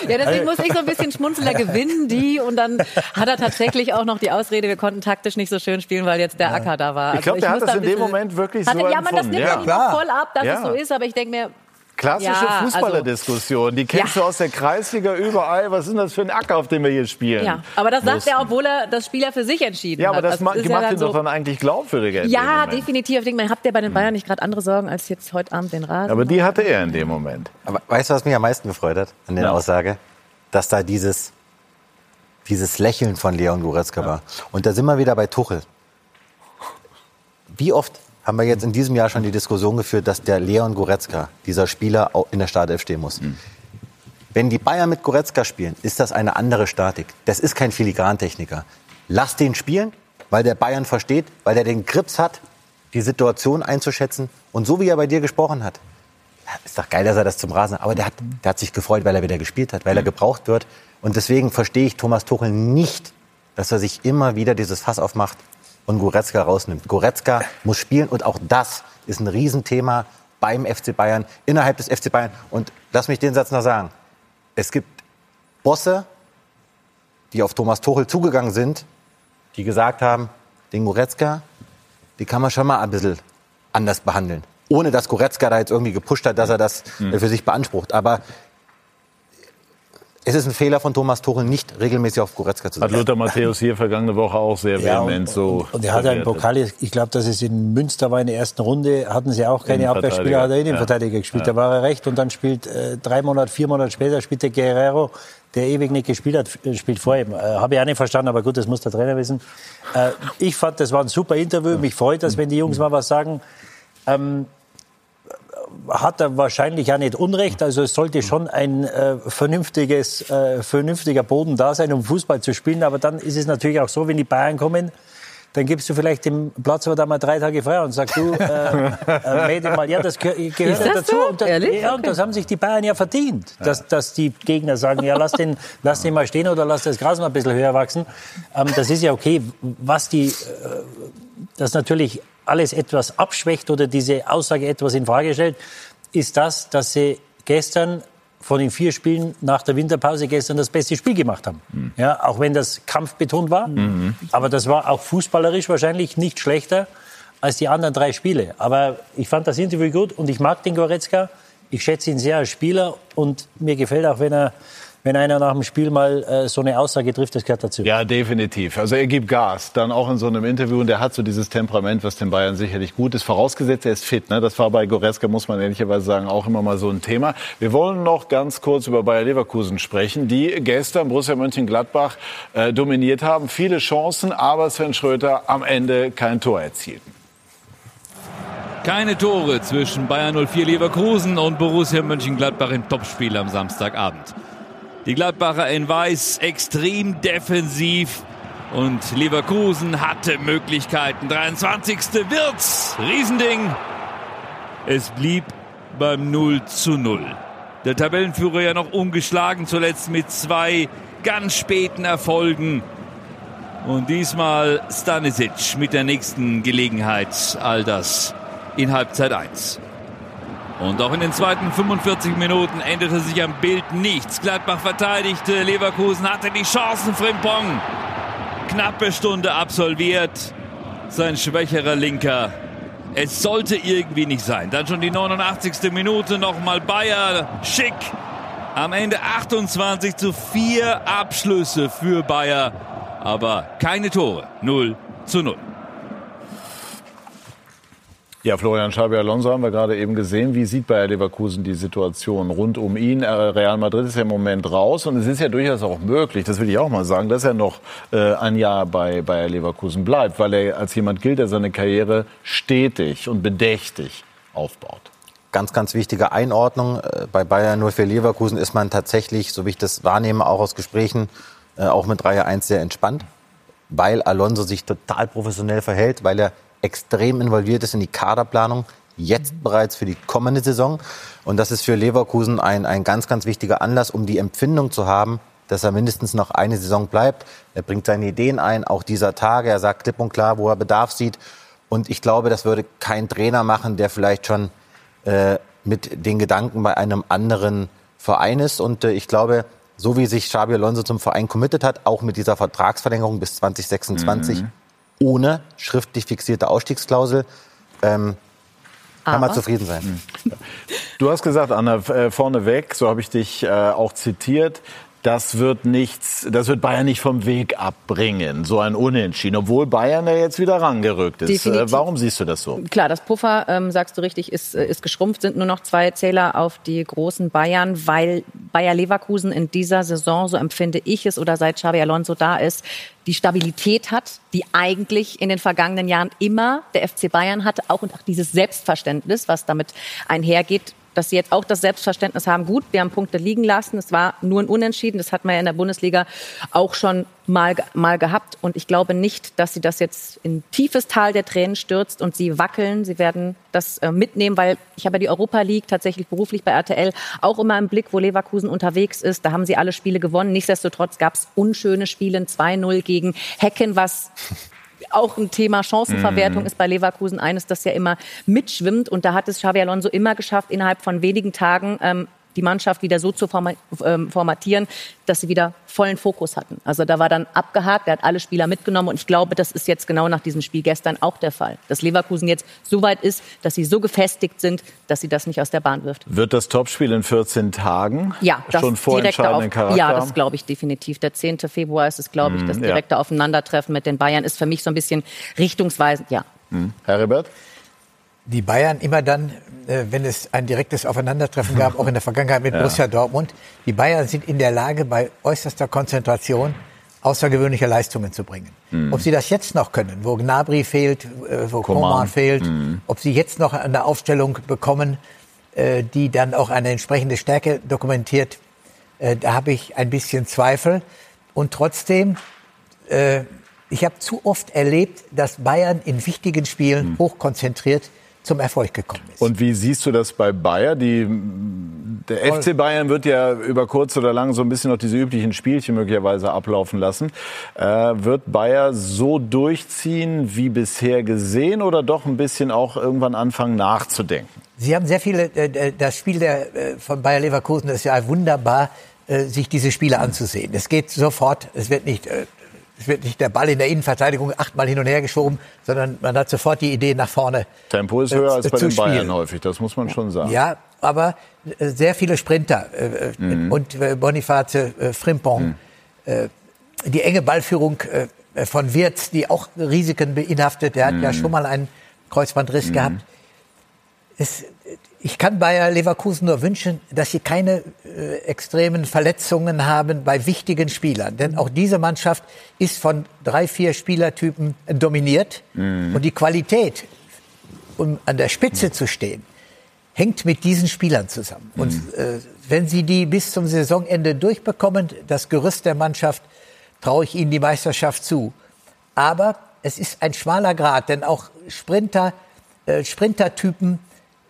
Ja, deswegen muss ich so ein bisschen schmunzeln, da gewinnen die und dann hat er tatsächlich auch noch die Ausrede, wir konnten taktisch nicht so schön spielen, weil jetzt der Acker da war. Ich glaube, der muss hat das da in dem Moment wirklich Hatte, so Ja, man, das nimmt Ja, auch voll ab, dass Ja. es so ist, aber ich denke mir, Klassische Ja, also- Fußballerdiskussion, die kennst Ja. du aus der Kreisliga überall. Was ist denn das für ein Acker, auf dem wir hier spielen? ja, aber das sagt mussten? er, obwohl er das Spiel ja für sich entschieden Ja, aber hat. das Also ja macht ihn so- doch dann eigentlich glaubwürdiger. Ja, definitiv. Ich denke mir, habt ihr bei den Bayern nicht gerade andere Sorgen als jetzt heute Abend den Rasen? Aber die hatte er in dem Moment. Aber weißt du, was mich am meisten gefreut hat an der Ja. Aussage? Dass da dieses, dieses Lächeln von Leon Goretzka war. Und da sind wir wieder bei Tuchel. Wie oft haben wir jetzt in diesem Jahr schon die Diskussion geführt, dass der Leon Goretzka, dieser Spieler, auch in der Startelf stehen muss? Wenn die Bayern mit Goretzka spielen, ist das eine andere Statik. Das ist kein Filigrantechniker. Lass den spielen, weil der Bayern versteht, weil er den Grips hat, die Situation einzuschätzen. Und so wie er bei dir gesprochen hat, ist doch geil, dass er das zum Rasen, aber der hat, der hat sich gefreut, weil er wieder gespielt hat, weil er gebraucht wird. Und deswegen verstehe ich Thomas Tuchel nicht, dass er sich immer wieder dieses Fass aufmacht und Goretzka rausnimmt. Goretzka muss spielen und auch das ist ein Riesenthema beim FC Bayern, innerhalb des FC Bayern. Und lass mich den Satz noch sagen. Es gibt Bosse, die auf Thomas Tuchel zugegangen sind, die gesagt haben, den Goretzka, die kann man schon mal ein bisschen anders behandeln. Ohne dass Goretzka da jetzt irgendwie gepusht hat, dass er das Hm. äh, für sich beansprucht. Aber es ist ein Fehler von Thomas Tuchel, nicht regelmäßig auf Goretzka zu Hat setzen. Lothar Matthäus hier vergangene Woche auch sehr Ja, vehement so. Und er hat einen. Pokal, ich glaube, dass es in Münster war in der ersten Runde, hatten sie auch keine. Abwehrspieler, hat er Innenverteidiger Ja. gespielt. Ja. Da war er recht und dann spielt äh, drei Monate, vier Monate später spielt der Guerrero, der ewig nicht gespielt hat, spielt vor ihm. Äh, Habe ich auch nicht verstanden, aber gut, das muss der Trainer wissen. Äh, ich fand, das war ein super Interview. Mich freut das, wenn die Jungs mal was sagen. Ähm, hat er wahrscheinlich auch nicht Unrecht. Also es sollte schon ein äh, vernünftiges, äh, vernünftiger Boden da sein, um Fußball zu spielen. Aber dann ist es natürlich auch so, wenn die Bayern kommen, dann gibst du vielleicht dem Platz aber da mal drei Tage frei und sagst du, äh, äh, Mädel mal, ja, das gehört, gehört ja dazu. So? Und, das, Ehrlich? ja, und das haben sich die Bayern ja verdient, dass, dass die Gegner sagen, ja, lass den, lass den mal stehen oder lass das Gras mal ein bisschen höher wachsen. Ähm, das ist ja okay. Was die, äh, das natürlich alles etwas abschwächt oder diese Aussage etwas in Frage stellt, ist das, dass sie gestern von den vier Spielen nach der Winterpause gestern das beste Spiel gemacht haben. Mhm. Ja, auch wenn das kampfbetont war. Aber das war auch fußballerisch wahrscheinlich nicht schlechter als die anderen drei Spiele. Aber ich fand das Interview gut und ich mag den Goretzka. Ich schätze ihn sehr als Spieler und mir gefällt auch, wenn er wenn einer nach dem Spiel mal äh, so eine Aussage trifft, das gehört dazu. Ja, definitiv. Also er gibt Gas, dann auch in so einem Interview. Und der hat so dieses Temperament, was den Bayern sicherlich gut ist. Vorausgesetzt, er ist fit. Ne? Das war bei Goretzka, muss man ehrlicherweise sagen, auch immer mal so ein Thema. Wir wollen noch ganz kurz über Bayer Leverkusen sprechen, die gestern Borussia Mönchengladbach äh, dominiert haben. Viele Chancen, aber Sven Schröter am Ende kein Tor erzielten. Keine Tore zwischen Bayern 04 Leverkusen und Borussia Mönchengladbach im Topspiel am Samstagabend. Die Gladbacher in Weiß extrem defensiv und Leverkusen hatte Möglichkeiten. 23. Wirtz, Riesending. Es blieb beim 0 zu 0. Der Tabellenführer ja noch ungeschlagen, zuletzt mit zwei ganz späten Erfolgen. Und diesmal Stanisic mit der nächsten Gelegenheit, all das in Halbzeit 1. Und auch in den zweiten 45 Minuten änderte sich am Bild nichts. Gladbach verteidigte, Leverkusen hatte die Chancen, Frimpong. Knappe Stunde absolviert, sein schwächerer Linker. Es sollte irgendwie nicht sein. Dann schon die 89. Minute, nochmal Bayer, schick. Am Ende 28 zu 4 Abschlüsse für Bayer, aber keine Tore. 0 zu 0. Ja, Florian Xabi Alonso haben wir gerade eben gesehen. Wie sieht Bayer Leverkusen die Situation rund um ihn? Äh, Real Madrid ist ja im Moment raus und es ist ja durchaus auch möglich, das will ich auch mal sagen, dass er noch äh, ein Jahr bei Bayer Leverkusen bleibt, weil er als jemand gilt, der seine Karriere stetig und bedächtig aufbaut. Ganz, ganz wichtige Einordnung. Äh, Bei Bayern 04 Leverkusen ist man tatsächlich, so wie ich das wahrnehme, auch aus Gesprächen, äh, auch mit Reihe 1 sehr entspannt, weil Alonso sich total professionell verhält, weil er extrem involviert ist in die Kaderplanung, jetzt bereits für die kommende Saison. Und das ist für Leverkusen ein, ein ganz, ganz wichtiger Anlass, um die Empfindung zu haben, dass er mindestens noch eine Saison bleibt. Er bringt seine Ideen ein, auch dieser Tage. Er sagt klipp und klar, wo er Bedarf sieht. Und ich glaube, das würde kein Trainer machen, der vielleicht schon äh, mit den Gedanken bei einem anderen Verein ist. Und äh, ich glaube, so wie sich Xabi Alonso zum Verein committed hat, auch mit dieser Vertragsverlängerung bis 2026, Mhm. Ohne schriftlich fixierte Ausstiegsklausel, ähm, kann man zufrieden sein. Du hast gesagt, Anna, äh, vorneweg, so habe ich dich äh, auch zitiert, das wird nichts, das wird Bayern nicht vom Weg abbringen, so ein Unentschieden, obwohl Bayern ja jetzt wieder rangerückt ist. Definitiv. Äh, warum siehst du das so? Klar, das Puffer, ähm, sagst du richtig, ist, äh, ist geschrumpft, sind nur noch zwei Zähler auf die großen Bayern, weil Bayer Leverkusen in dieser Saison, so empfinde ich es, oder seit Xabi Alonso da ist, die Stabilität hat, die eigentlich in den vergangenen Jahren immer der FC Bayern hatte, auch und auch dieses Selbstverständnis, was damit einhergeht, dass sie jetzt auch das Selbstverständnis haben, gut, wir haben Punkte liegen lassen, es war nur ein Unentschieden, das hat man ja in der Bundesliga auch schon mal, mal gehabt. Und ich glaube nicht, dass sie das jetzt in tiefes Tal der Tränen stürzt und sie wackeln, sie werden das äh, mitnehmen, weil ich habe ja die Europa League tatsächlich beruflich bei RTL auch immer im Blick, wo Leverkusen unterwegs ist, da haben sie alle Spiele gewonnen, nichtsdestotrotz gab es unschöne Spiele, ein 2-0 gegen Hecken, was auch ein Thema Chancenverwertung Mhm. ist bei Leverkusen eines, das ja immer mitschwimmt. Und da hat es Xabi Alonso immer geschafft, innerhalb von wenigen Tagen ähm, die Mannschaft wieder so zu ähm, formatieren, dass sie wieder vollen Fokus hatten. Also da war dann abgehakt, er hat alle Spieler mitgenommen und ich glaube, das ist jetzt genau nach diesem Spiel gestern auch der Fall. Dass Leverkusen jetzt so weit ist, dass sie so gefestigt sind, dass sie das nicht aus der Bahn wirft. Wird das Topspiel in 14 Tagen Ja, das schon vorentscheidenden Charakter Ja, das glaube ich definitiv. Der 10. Februar ist es, glaube ich, Mm, das ja. direkte Aufeinandertreffen mit den Bayern ist für mich so ein bisschen richtungsweisend. Ja, Hm. Herbert? Die Bayern immer dann, äh, wenn es ein direktes Aufeinandertreffen gab, auch in der Vergangenheit mit Ja. Borussia Dortmund, die Bayern sind in der Lage, bei äußerster Konzentration außergewöhnliche Leistungen zu bringen. Mhm. Ob sie das jetzt noch können, wo Gnabry fehlt, äh, wo Coman. Coman fehlt, Mhm. ob sie jetzt noch eine Aufstellung bekommen, äh, die dann auch eine entsprechende Stärke dokumentiert, da habe ich ein bisschen Zweifel. Und trotzdem ich habe zu oft erlebt, dass Bayern in wichtigen Spielen Hm. hochkonzentriert zum Erfolg gekommen ist. Und wie siehst du das bei Bayer? Die, der FC Bayern wird ja über kurz oder lang so ein bisschen noch diese üblichen Spielchen möglicherweise ablaufen lassen. Äh, wird Bayer so durchziehen wie bisher gesehen oder doch ein bisschen auch irgendwann anfangen nachzudenken? Sie haben sehr viele, äh, äh, das Spiel der, äh, von Bayer Leverkusen ist ja wunderbar, äh, sich diese Spiele anzusehen. Es geht sofort, es wird nicht, äh, es wird nicht der Ball in der Innenverteidigung achtmal hin und her geschoben, sondern man hat sofort die Idee nach vorne. Tempo ist äh, höher als äh, bei den Bayern spielen. häufig, das muss man schon sagen. Ja, aber äh, sehr viele Sprinter äh, Mhm. und äh, Boniface äh, Frimpong. Äh, die enge Ballführung äh, von Wirtz, die auch Risiken beinhaftet. Der hat ja Mhm. schon mal einen Kreuzbandriss Mhm. gehabt. Es, ich kann Bayer Leverkusen nur wünschen, dass sie keine äh, extremen Verletzungen haben bei wichtigen Spielern. Denn auch diese Mannschaft ist von drei, vier Spielertypen dominiert. Mhm. Und die Qualität, um an der Spitze zu stehen, hängt mit diesen Spielern zusammen. Und äh, wenn sie die bis zum Saisonende durchbekommen, das Gerüst der Mannschaft, traue ich ihnen die Meisterschaft zu. Aber es ist ein schmaler Grad, denn auch Sprinter, äh, Sprintertypen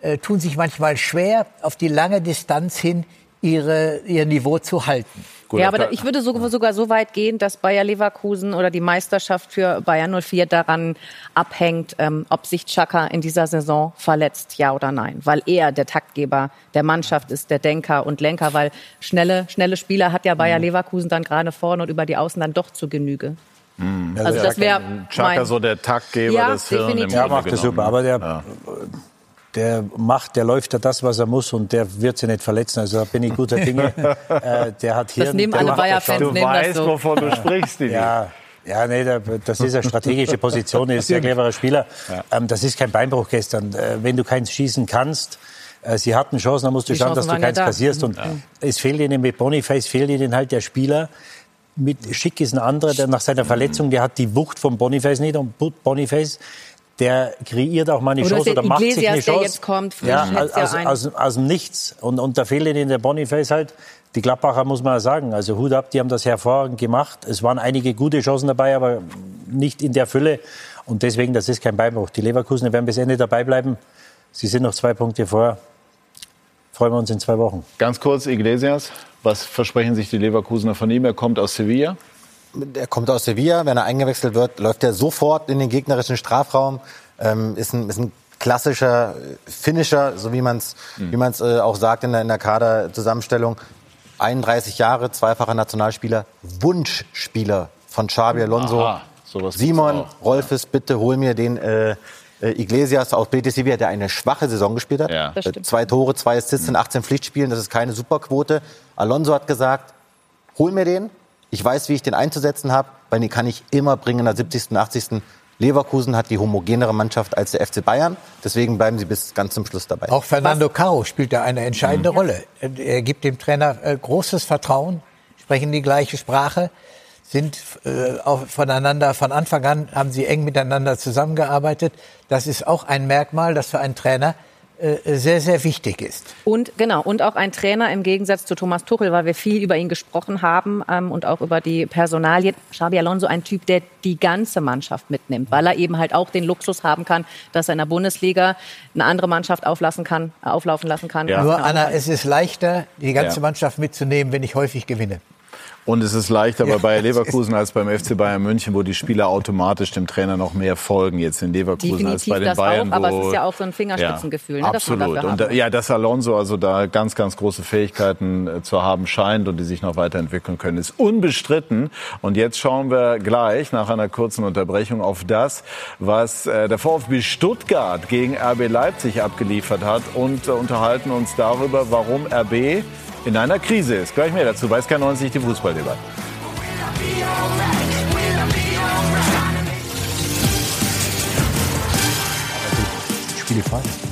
äh, tun sich manchmal schwer, auf die lange Distanz hin ihre, ihr Niveau zu halten. ja, aber da, ich würde sogar, sogar so weit gehen, dass Bayer Leverkusen oder die Meisterschaft für Bayern 04 daran abhängt, ähm, ob sich Chaka in dieser Saison verletzt, ja oder nein. Weil er der Taktgeber der Mannschaft ist, der Denker und Lenker, weil schnelle, schnelle Spieler hat ja Bayer Leverkusen dann gerade vorne und über die Außen dann doch zu Genüge. Also das wäre Chaka mein- so der Taktgeber, Ja, das Hirn. Ja, macht das super. Aber der, Ja. Der macht, der läuft ja das, was er muss und der wird sich nicht verletzen. Also da bin ich guter Dinge. äh, der hat Hirn. nehmen der alle macht das Bayer-Fans, schon. nehmen das weißt, so. wovon du sprichst, Didi. Ja, ja, nee, das ist eine strategische Position, er ist ein sehr cleverer Spieler. Ähm, das ist kein Beinbruch gestern. Äh, wenn du keins schießen kannst, äh, sie hatten Chancen, dann musst du Die schauen, dass Chancen du waren ja keins da. kassierst. Und es fehlt ihnen mit Boniface, fehlt ihnen halt der Spieler. Mit Schick ist ein anderer, der nach seiner Verletzung, der hat die Wucht von Boniface nicht. Und Boniface, der kreiert auch mal eine Oder Chance der oder macht sich Iglesias, eine der Chance. jetzt kommt, frisch, ja, aus, ja ein. aus, aus dem Nichts. Und, und da fehlt ihnen der Boniface halt. Die Gladbacher muss man sagen, also Hut ab, die haben das hervorragend gemacht. Es waren einige gute Chancen dabei, aber nicht in der Fülle. Und deswegen, das ist kein Beinbruch. Die Leverkusener werden bis Ende dabei bleiben. Sie sind noch zwei Punkte vor. Freuen wir uns in zwei Wochen. Ganz kurz, Iglesias, was versprechen sich die Leverkusener von ihm? Er kommt aus Sevilla. Er kommt aus Sevilla. Wenn er eingewechselt wird, läuft er sofort in den gegnerischen Strafraum. Ähm, ist, ein, ist ein klassischer Finisher, so wie man es wie man's, äh, auch sagt in der, in der Kaderzusammenstellung. 31 Jahre, zweifacher Nationalspieler, Wunschspieler von Xabi Alonso. Aha, Simon. Rolfes, bitte hol mir den äh, äh, Iglesias aus Betis Sevilla, der eine schwache Saison gespielt hat. Ja. Das Äh, stimmt. Zwei Tore, zwei Assists in 18 Pflichtspielen, das ist keine Superquote. Alonso hat gesagt, hol mir den. Ich weiß, wie ich den einzusetzen habe, weil den kann ich immer bringen in der 70., 80. Leverkusen hat die homogenere Mannschaft als der FC Bayern. Deswegen bleiben sie bis ganz zum Schluss dabei. Auch Fernando Caro spielt da eine entscheidende Rolle. Er gibt dem Trainer äh, großes Vertrauen, sprechen die gleiche Sprache, sind äh, auch voneinander von Anfang an haben sie eng miteinander zusammengearbeitet. Das ist auch ein Merkmal, das für einen Trainer äh, sehr sehr wichtig ist. Und genau, und auch ein Trainer im Gegensatz zu Thomas Tuchel, weil wir viel über ihn gesprochen haben ähm, und auch über die Personalien. Xabi Alonso ein Typ, der die ganze Mannschaft mitnimmt, weil er eben halt auch den Luxus haben kann, dass er in der Bundesliga eine andere Mannschaft auflassen kann, äh, auflaufen lassen kann. Ja. Nur Genau. Anna, es ist leichter, die ganze Ja. Mannschaft mitzunehmen, wenn ich häufig gewinne. Und es ist leichter bei Ja, Bayer das Leverkusen als beim FC Bayern München, wo die Spieler automatisch dem Trainer noch mehr folgen jetzt in Leverkusen als Definitiv bei den das Bayern. auch, aber wo- es ist ja auch so ein Fingerspitzengefühl, ne, dass man absolut. Und da, ja, dass Alonso also da ganz, ganz große Fähigkeiten äh, zu haben scheint und die sich noch weiterentwickeln können, ist unbestritten. Und jetzt schauen wir gleich nach einer kurzen Unterbrechung auf das, was äh, der VfB Stuttgart gegen RB Leipzig abgeliefert hat und äh, unterhalten uns darüber, warum RB in einer Krise ist. Gleich mehr dazu bei SK90 die Fußballdebatte. Spiele frei.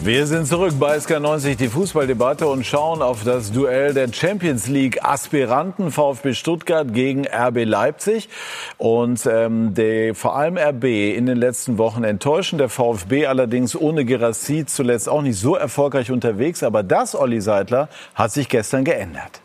Wir sind zurück bei SK90, die Fußballdebatte und schauen auf das Duell der Champions League Aspiranten VfB Stuttgart gegen RB Leipzig. Und ähm, der, vor allem RB in den letzten Wochen enttäuschend. Der VfB allerdings ohne Gerassi zuletzt auch nicht so erfolgreich unterwegs. Aber das, Olli Seidler, hat sich gestern geändert.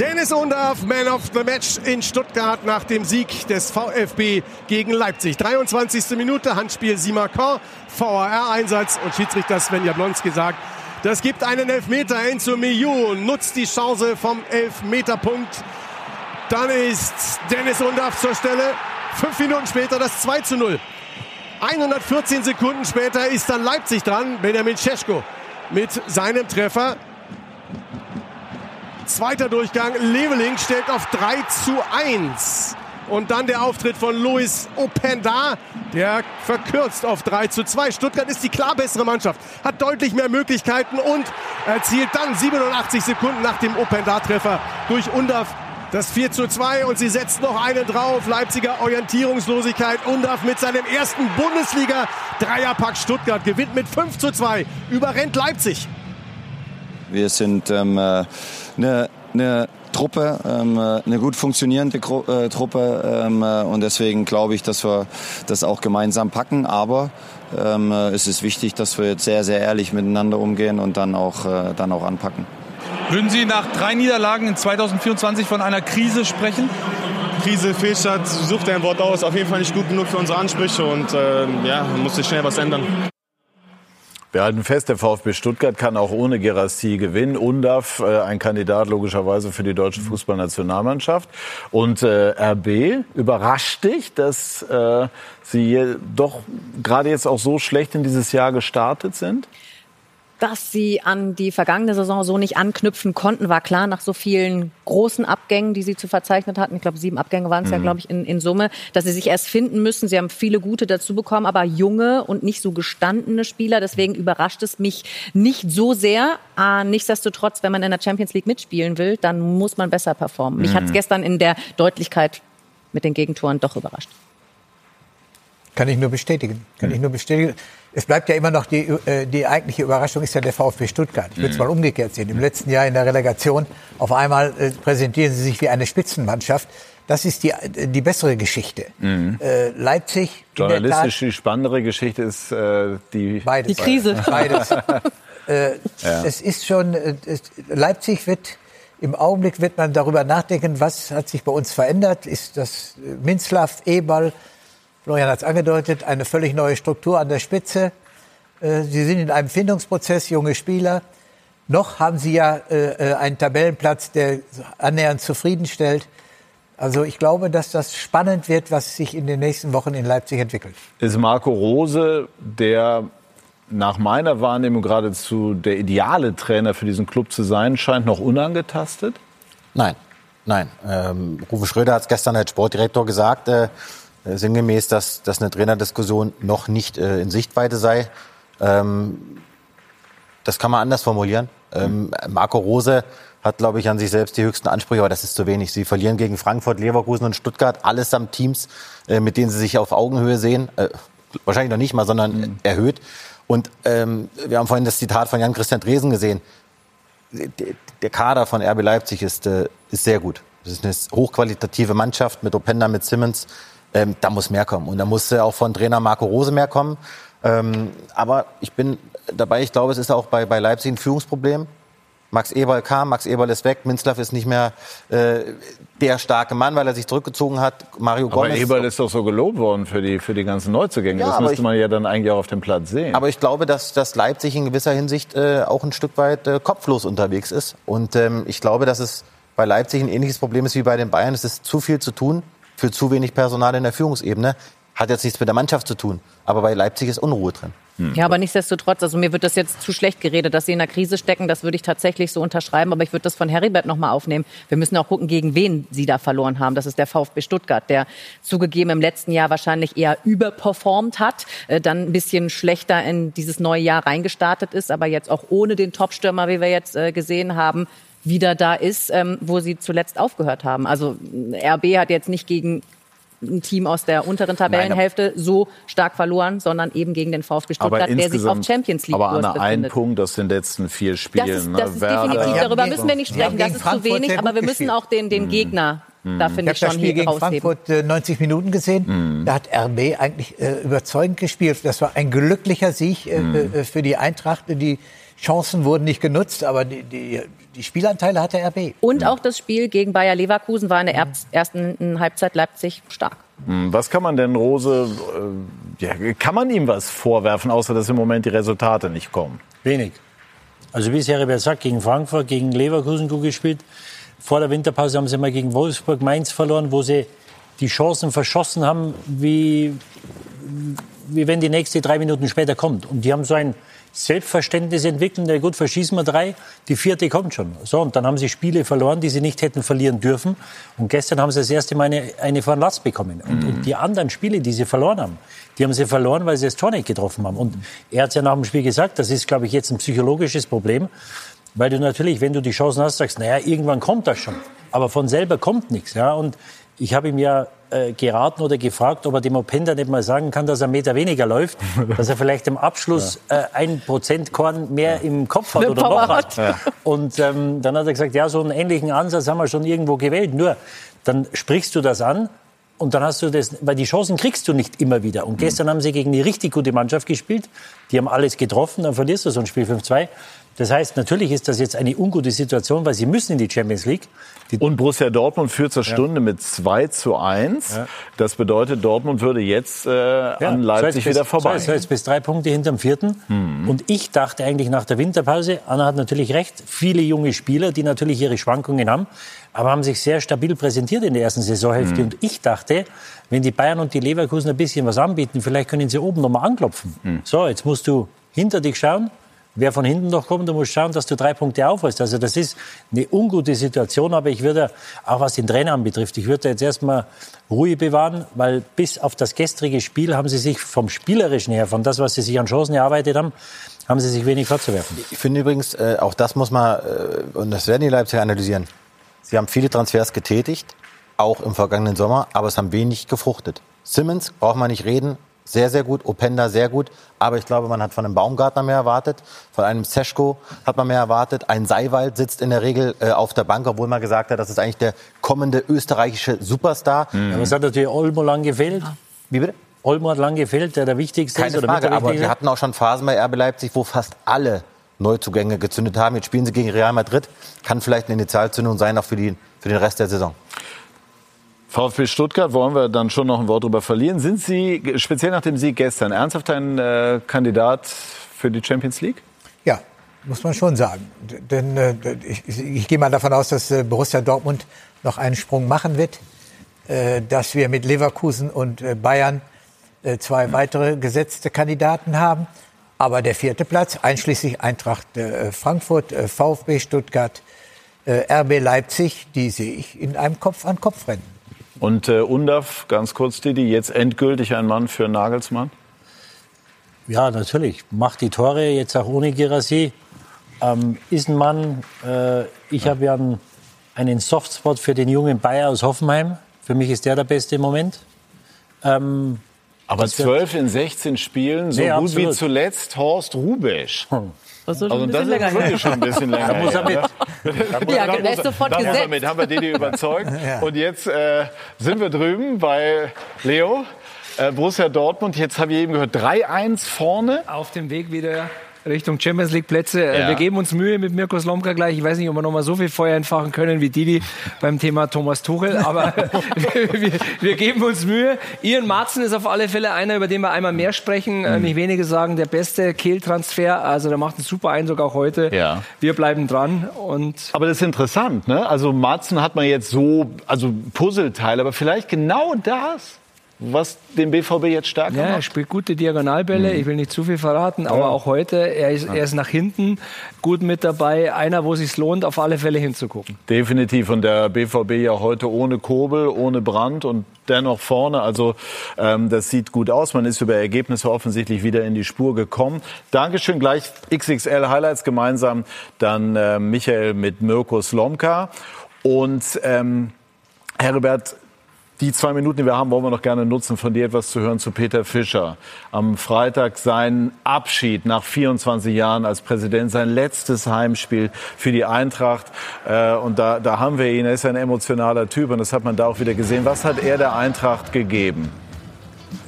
Dennis Undarf, Man of the Match in Stuttgart nach dem Sieg des VfB gegen Leipzig. 23. Minute, Handspiel Simakon, VAR-Einsatz und Schiedsrichter Sven Jablonski sagt, das gibt einen Elfmeter. Enzo Miu nutzt die Chance vom Elfmeterpunkt. Dann ist Dennis Undarf zur Stelle. Fünf Minuten später das 2 zu 0. 114 Sekunden später ist dann Leipzig dran. Benjamin Cesko mit seinem Treffer. Zweiter Durchgang. Leveling stellt auf 3 zu 1. Und dann der Auftritt von Luis Openda, der verkürzt auf 3 zu 2. Stuttgart ist die klar bessere Mannschaft, hat deutlich mehr Möglichkeiten und erzielt dann 87 Sekunden nach dem Openda-Treffer durch Undaf das 4 zu 2 und sie setzt noch einen drauf. Leipziger Orientierungslosigkeit. Undaf mit seinem ersten Bundesliga-Dreierpack Stuttgart gewinnt mit 5 zu 2, überrennt Leipzig. Wir sind ähm, eine, eine Truppe, ähm, eine gut funktionierende Gru äh, Truppe ähm, und deswegen glaube ich, dass wir das auch gemeinsam packen. Aber ähm, es ist wichtig, dass wir jetzt sehr, sehr ehrlich miteinander umgehen und dann auch, äh, dann auch anpacken. Würden Sie nach drei Niederlagen in 2024 von einer Krise sprechen? Krise, Fehlstart, sucht ein Wort aus. Auf jeden Fall nicht gut genug für unsere Ansprüche und äh, ja, muss sich schnell was ändern. Wir halten fest, der VfB Stuttgart kann auch ohne Gerassi gewinnen. UNDAF, äh, ein Kandidat logischerweise für die deutsche Fußballnationalmannschaft. Und äh, RB, überrascht dich, dass äh, sie doch gerade jetzt auch so schlecht in dieses Jahr gestartet sind? Dass sie an die vergangene Saison so nicht anknüpfen konnten, war klar nach so vielen großen Abgängen, die sie zu verzeichnen hatten. Ich glaube, sieben Abgänge waren es mhm. ja, glaube ich, in, in Summe, dass sie sich erst finden müssen. Sie haben viele gute dazu bekommen, aber junge und nicht so gestandene Spieler. Deswegen überrascht es mich nicht so sehr. Ah, nichtsdestotrotz, wenn man in der Champions League mitspielen will, dann muss man besser performen. Mhm. Mich hat es gestern in der Deutlichkeit mit den Gegentoren doch überrascht. Kann ich nur bestätigen. Kann mhm. ich nur bestätigen. Es bleibt ja immer noch die, äh, die eigentliche Überraschung ist ja der VfB Stuttgart. Ich würde es mhm. mal umgekehrt sehen. Im letzten Jahr in der Relegation auf einmal äh, präsentieren sie sich wie eine Spitzenmannschaft. Das ist die, die bessere Geschichte. Mhm. Äh, Leipzig. Journalistisch die spannendere Geschichte ist äh, die, Beides. die Krise. Beides. äh, ja. Es ist schon, äh, es, Leipzig wird, im Augenblick wird man darüber nachdenken, was hat sich bei uns verändert. Ist das Minzlaff, Eberl, Florian hat es angedeutet, eine völlig neue Struktur an der Spitze. Äh, Sie sind in einem Findungsprozess, junge Spieler. Noch haben Sie ja äh, äh, einen Tabellenplatz, der annähernd zufriedenstellt. Also ich glaube, dass das spannend wird, was sich in den nächsten Wochen in Leipzig entwickelt. Ist Marco Rose, der nach meiner Wahrnehmung geradezu der ideale Trainer für diesen Club zu sein scheint, noch unangetastet? Nein, nein. Ähm, Rufe Schröder hat es gestern als Sportdirektor gesagt. Äh, äh, sinngemäß, dass, dass eine Trainerdiskussion noch nicht äh, in Sichtweite sei. Ähm, das kann man anders formulieren. Ähm, Marco Rose hat, glaube ich, an sich selbst die höchsten Ansprüche, aber das ist zu wenig. Sie verlieren gegen Frankfurt, Leverkusen und Stuttgart, allesamt Teams, äh, mit denen sie sich auf Augenhöhe sehen. Äh, wahrscheinlich noch nicht mal, sondern mhm. erhöht. Und ähm, wir haben vorhin das Zitat von Jan-Christian Dresen gesehen. Der Kader von RB Leipzig ist, äh, ist sehr gut. Das ist eine hochqualitative Mannschaft mit Openda, mit Simmons, ähm, da muss mehr kommen. Und da muss auch von Trainer Marco Rose mehr kommen. Ähm, aber ich bin dabei, ich glaube, es ist auch bei, bei Leipzig ein Führungsproblem. Max Eberl kam, Max Eberl ist weg, Minzlaff ist nicht mehr äh, der starke Mann, weil er sich zurückgezogen hat. Mario aber Gomez. Eberl ist doch so gelobt worden für die, für die ganzen Neuzugänge. Ja, das müsste ich, man ja dann eigentlich auch auf dem Platz sehen. Aber ich glaube, dass, dass Leipzig in gewisser Hinsicht äh, auch ein Stück weit äh, kopflos unterwegs ist. Und ähm, ich glaube, dass es bei Leipzig ein ähnliches Problem ist wie bei den Bayern. Es ist zu viel zu tun für zu wenig Personal in der Führungsebene. Hat jetzt nichts mit der Mannschaft zu tun. Aber bei Leipzig ist Unruhe drin. Hm. Ja, aber nichtsdestotrotz, also mir wird das jetzt zu schlecht geredet, dass sie in der Krise stecken. Das würde ich tatsächlich so unterschreiben. Aber ich würde das von Heribert nochmal aufnehmen. Wir müssen auch gucken, gegen wen sie da verloren haben. Das ist der VfB Stuttgart, der zugegeben im letzten Jahr wahrscheinlich eher überperformt hat, äh, dann ein bisschen schlechter in dieses neue Jahr reingestartet ist, aber jetzt auch ohne den Topstürmer, wie wir jetzt äh, gesehen haben, wieder da ist, ähm, wo sie zuletzt aufgehört haben. Also RB hat jetzt nicht gegen ein Team aus der unteren Tabellenhälfte so stark verloren, sondern eben gegen den VfB Stuttgart, der sich auf Champions League Aber Anna, ein Punkt aus den letzten vier Spielen. Das ist, das ist definitiv, darüber müssen wir nicht sprechen, das ist zu wenig, aber wir müssen auch den, den Gegner hm. Da finde ich, ich habe das Spiel gegen rausheben. Frankfurt äh, 90 Minuten gesehen. Mm. Da hat RB eigentlich äh, überzeugend gespielt. Das war ein glücklicher Sieg äh, mm. für die Eintracht. Die Chancen wurden nicht genutzt, aber die, die, die Spielanteile hatte RB. Und auch das Spiel gegen Bayer Leverkusen war in der ersten Halbzeit Leipzig stark. Hm, was kann man denn Rose, äh, ja, kann man ihm was vorwerfen, außer dass im Moment die Resultate nicht kommen? Wenig. Also wie es Herbert sagt, gegen Frankfurt, gegen Leverkusen gut gespielt. Vor der Winterpause haben sie mal gegen Wolfsburg, Mainz verloren, wo sie die Chancen verschossen haben, wie, wie wenn die nächste drei Minuten später kommt. Und die haben so ein Selbstverständnis entwickeln, ja gut, verschießen wir drei, die vierte kommt schon. So, und dann haben sie Spiele verloren, die sie nicht hätten verlieren dürfen. Und gestern haben sie das erste Mal eine, eine von Latz bekommen. Und, mhm. und, die anderen Spiele, die sie verloren haben, die haben sie verloren, weil sie das Tor nicht getroffen haben. Und er hat ja nach dem Spiel gesagt, das ist, glaube ich, jetzt ein psychologisches Problem. Weil du natürlich, wenn du die Chancen hast, sagst, naja, irgendwann kommt das schon. Aber von selber kommt nichts. Ja? Und ich habe ihm ja äh, geraten oder gefragt, ob er dem Openda nicht mal sagen kann, dass er einen Meter weniger läuft, dass er vielleicht im Abschluss ja. äh, ein Prozent Korn mehr ja. im Kopf hat oder noch hat. Ja. Und ähm, dann hat er gesagt, ja, so einen ähnlichen Ansatz haben wir schon irgendwo gewählt. Nur, dann sprichst du das an und dann hast du das, weil die Chancen kriegst du nicht immer wieder. Und gestern haben sie gegen eine richtig gute Mannschaft gespielt. Die haben alles getroffen, dann verlierst du so ein Spiel 5-2. Das heißt, natürlich ist das jetzt eine ungute Situation, weil sie müssen in die Champions League. Die und Borussia Dortmund führt zur Stunde ja. mit 2 zu 1. Ja. Das bedeutet, Dortmund würde jetzt äh, ja. an Leipzig wieder vorbei. So jetzt bis drei Punkte hinterm vierten. Mhm. Und ich dachte eigentlich nach der Winterpause, Anna hat natürlich recht, viele junge Spieler, die natürlich ihre Schwankungen haben, aber haben sich sehr stabil präsentiert in der ersten Saisonhälfte. Mhm. Und ich dachte, wenn die Bayern und die Leverkusen ein bisschen was anbieten, vielleicht können sie oben nochmal anklopfen. Mhm. So, jetzt musst du hinter dich schauen wer von hinten noch kommt, du musst schauen, dass du drei Punkte aufholst. Also das ist eine ungute Situation, aber ich würde, auch was den Trainer anbetrifft, ich würde jetzt erstmal Ruhe bewahren, weil bis auf das gestrige Spiel haben sie sich vom Spielerischen her, von das, was sie sich an Chancen erarbeitet haben, haben sie sich wenig vorzuwerfen. Ich finde übrigens, äh, auch das muss man, äh, und das werden die Leipziger analysieren, sie haben viele Transfers getätigt, auch im vergangenen Sommer, aber es haben wenig gefruchtet. Simmons, braucht man nicht reden, sehr, sehr gut. Openda sehr gut. Aber ich glaube, man hat von einem Baumgartner mehr erwartet. Von einem Seschko hat man mehr erwartet. Ein Seiwald sitzt in der Regel äh, auf der Bank, obwohl man gesagt hat, das ist eigentlich der kommende österreichische Superstar. Mhm. Aber es hat natürlich Olmo lang gefehlt. Wie bitte? Olmo hat lang gefehlt, der der wichtigste Keine ist. Oder Frage, aber wir hatten auch schon Phasen bei RB Leipzig, wo fast alle Neuzugänge gezündet haben. Jetzt spielen sie gegen Real Madrid. Kann vielleicht eine Initialzündung sein, auch für, die, für den Rest der Saison. VfB Stuttgart wollen wir dann schon noch ein Wort drüber verlieren. Sind Sie, speziell nach dem Sieg gestern, ernsthaft ein äh, Kandidat für die Champions League? Ja, muss man schon sagen. Denn äh, ich, ich, gehe mal davon aus, dass äh, Borussia Dortmund noch einen Sprung machen wird. Äh, dass wir mit Leverkusen und äh, Bayern äh, zwei weitere gesetzte Kandidaten haben. Aber der vierte Platz, einschließlich Eintracht Frankfurt, VfB Stuttgart, RB Leipzig, die sehe ich in einem Kopf-an-Kopf-Rennen. Und äh, Undaf, ganz kurz, Didi, jetzt endgültig ein Mann für Nagelsmann? Ja, natürlich. Macht die Tore, jetzt auch ohne Girassi. Ähm, ist ein Mann, äh, ich habe ja einen, einen Softspot für den jungen Bayer aus Hoffenheim. Für mich ist der der beste im Moment. Ähm, aber 12 in 16 Spielen, so nee, gut absolut. wie zuletzt Horst Rubesch. Hm. Das ist, also das ist wirklich schon ein bisschen länger. Da muss er mit. Ja, der ist sofort da gesetzt. Mit, haben wir Didi überzeugt. ja. Und jetzt äh, sind wir drüben bei Leo. Äh, Borussia Dortmund, jetzt habe ich eben gehört, 3-1 vorne. Auf dem Weg wieder Richtung Champions League Plätze. Äh, ja. Wir geben uns Mühe mit Mirko Slomka gleich. Ich weiß nicht, ob wir noch mal so viel Feuer entfachen können wie Didi beim Thema Thomas Tuchel, aber wir, wir, geben uns Mühe. Ian Marzen ist auf alle Fälle einer, über den wir einmal mehr sprechen. Äh, mhm. Nicht wenige sagen, der beste Kehltransfer. Also der macht einen super Eindruck auch heute. Ja. Wir bleiben dran. Und aber das ist interessant, ne? Also Marzen hat man jetzt so, also Puzzleteil, aber vielleicht genau das was den BVB jetzt stark ja, macht? Er spielt gute Diagonalbälle. Mhm. Ich will nicht zu viel verraten, aber auch heute, er ist, er ist nach hinten gut mit dabei. Einer, wo es sich lohnt, auf alle Fälle hinzugucken. Definitiv. Und der BVB ja heute ohne Kobel, ohne Brand und dennoch vorne. Also ähm, das sieht gut aus. Man ist über Ergebnisse offensichtlich wieder in die Spur gekommen. Dankeschön. Gleich XXL Highlights gemeinsam. Dann äh, Michael mit Mirko Slomka. Und ähm, Herbert, die zwei Minuten, die wir haben, wollen wir noch gerne nutzen, von dir etwas zu hören zu Peter Fischer. Am Freitag sein Abschied nach 24 Jahren als Präsident, sein letztes Heimspiel für die Eintracht. Äh, und da, da haben wir ihn. Er ist ein emotionaler Typ und das hat man da auch wieder gesehen. Was hat er der Eintracht gegeben?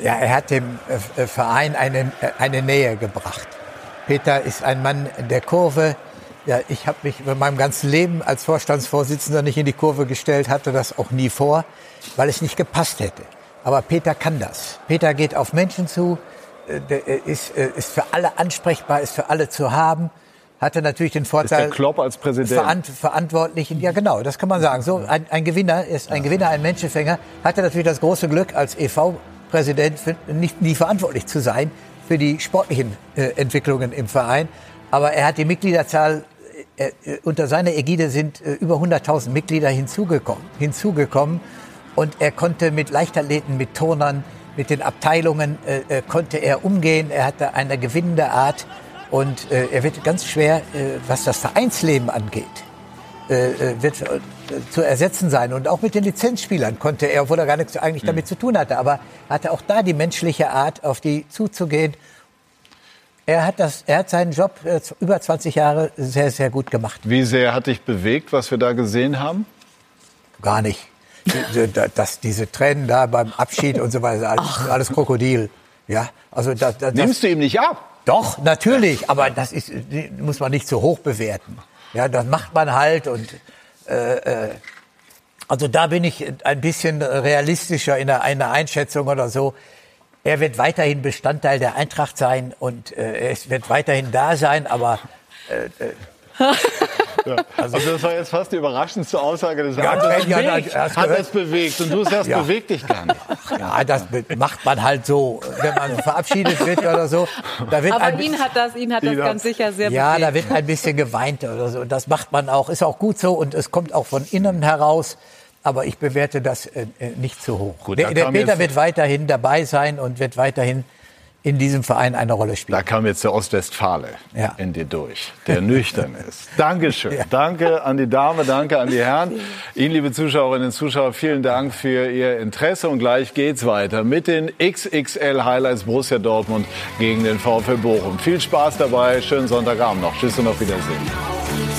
Ja, er hat dem äh, Verein eine, eine Nähe gebracht. Peter ist ein Mann der Kurve. Ja, ich habe mich in meinem ganzen Leben als Vorstandsvorsitzender nicht in die Kurve gestellt, hatte das auch nie vor, weil es nicht gepasst hätte. Aber Peter kann das. Peter geht auf Menschen zu, äh, ist, äh, ist für alle ansprechbar, ist für alle zu haben. Hatte natürlich den Vorteil. Ist der Klopp als Präsident. Verant Verantwortlichen, ja genau, das kann man sagen. So ein, ein Gewinner ist ein Gewinner, ein Menschenfänger. Hatte natürlich das große Glück, als EV-Präsident nicht nie verantwortlich zu sein für die sportlichen äh, Entwicklungen im Verein. Aber er hat die Mitgliederzahl unter seiner Ägide sind äh, über 100.000 Mitglieder hinzugekommen, hinzugekommen. Und er konnte mit Leichtathleten, mit Turnern, mit den Abteilungen, äh, äh, konnte er umgehen. Er hatte eine gewinnende Art. Und äh, er wird ganz schwer, äh, was das Vereinsleben angeht, äh, äh wird äh, zu ersetzen sein. Und auch mit den Lizenzspielern konnte er, obwohl er gar nichts eigentlich damit zu tun hatte, aber hatte auch da die menschliche Art, auf die zuzugehen. Er hat, das, er hat seinen Job äh, über 20 Jahre sehr, sehr gut gemacht. Wie sehr hat dich bewegt, was wir da gesehen haben? Gar nicht. Das, diese Tränen da beim Abschied und so weiter, alles, alles Krokodil. Ja, also das, das, Nimmst du ihm nicht ab? Doch, natürlich, aber das ist, muss man nicht so hoch bewerten. Ja, das macht man halt und äh, äh, also da bin ich ein bisschen realistischer in der, einer Einschätzung oder so. Er wird weiterhin Bestandteil der Eintracht sein und äh, er wird weiterhin da sein, aber äh, äh ja. Also, also, das war jetzt fast die überraschendste Aussage des ja, Abends. Ja, ja, hat es bewegt und du sagst, ja. bewegt dich gar nicht. Ja, das macht man halt so, wenn man verabschiedet wird oder so. Da wird Aber ein, ihn hat das, ihn hat das ganz sicher sehr Ja, bewegt. da wird ein bisschen geweint oder so. Das macht man auch, ist auch gut so und es kommt auch von innen heraus. Aber ich bewerte das äh, äh nicht zu hoch. Gut, der, der Peter wird weiterhin dabei sein und wird weiterhin in diesem Verein eine Rolle spielen. Da kam jetzt der Ostwestfale ja. in dir durch, der nüchtern ist. Dankeschön. Ja. Danke an die Dame, danke an die Herren. Ihnen, liebe Zuschauerinnen und Zuschauer, vielen Dank für Ihr Interesse. Und gleich geht's weiter mit den XXL Highlights Borussia Dortmund gegen den VfL Bochum. Viel Spaß dabei. Schönen Sonntagabend noch. Tschüss und auf Wiedersehen.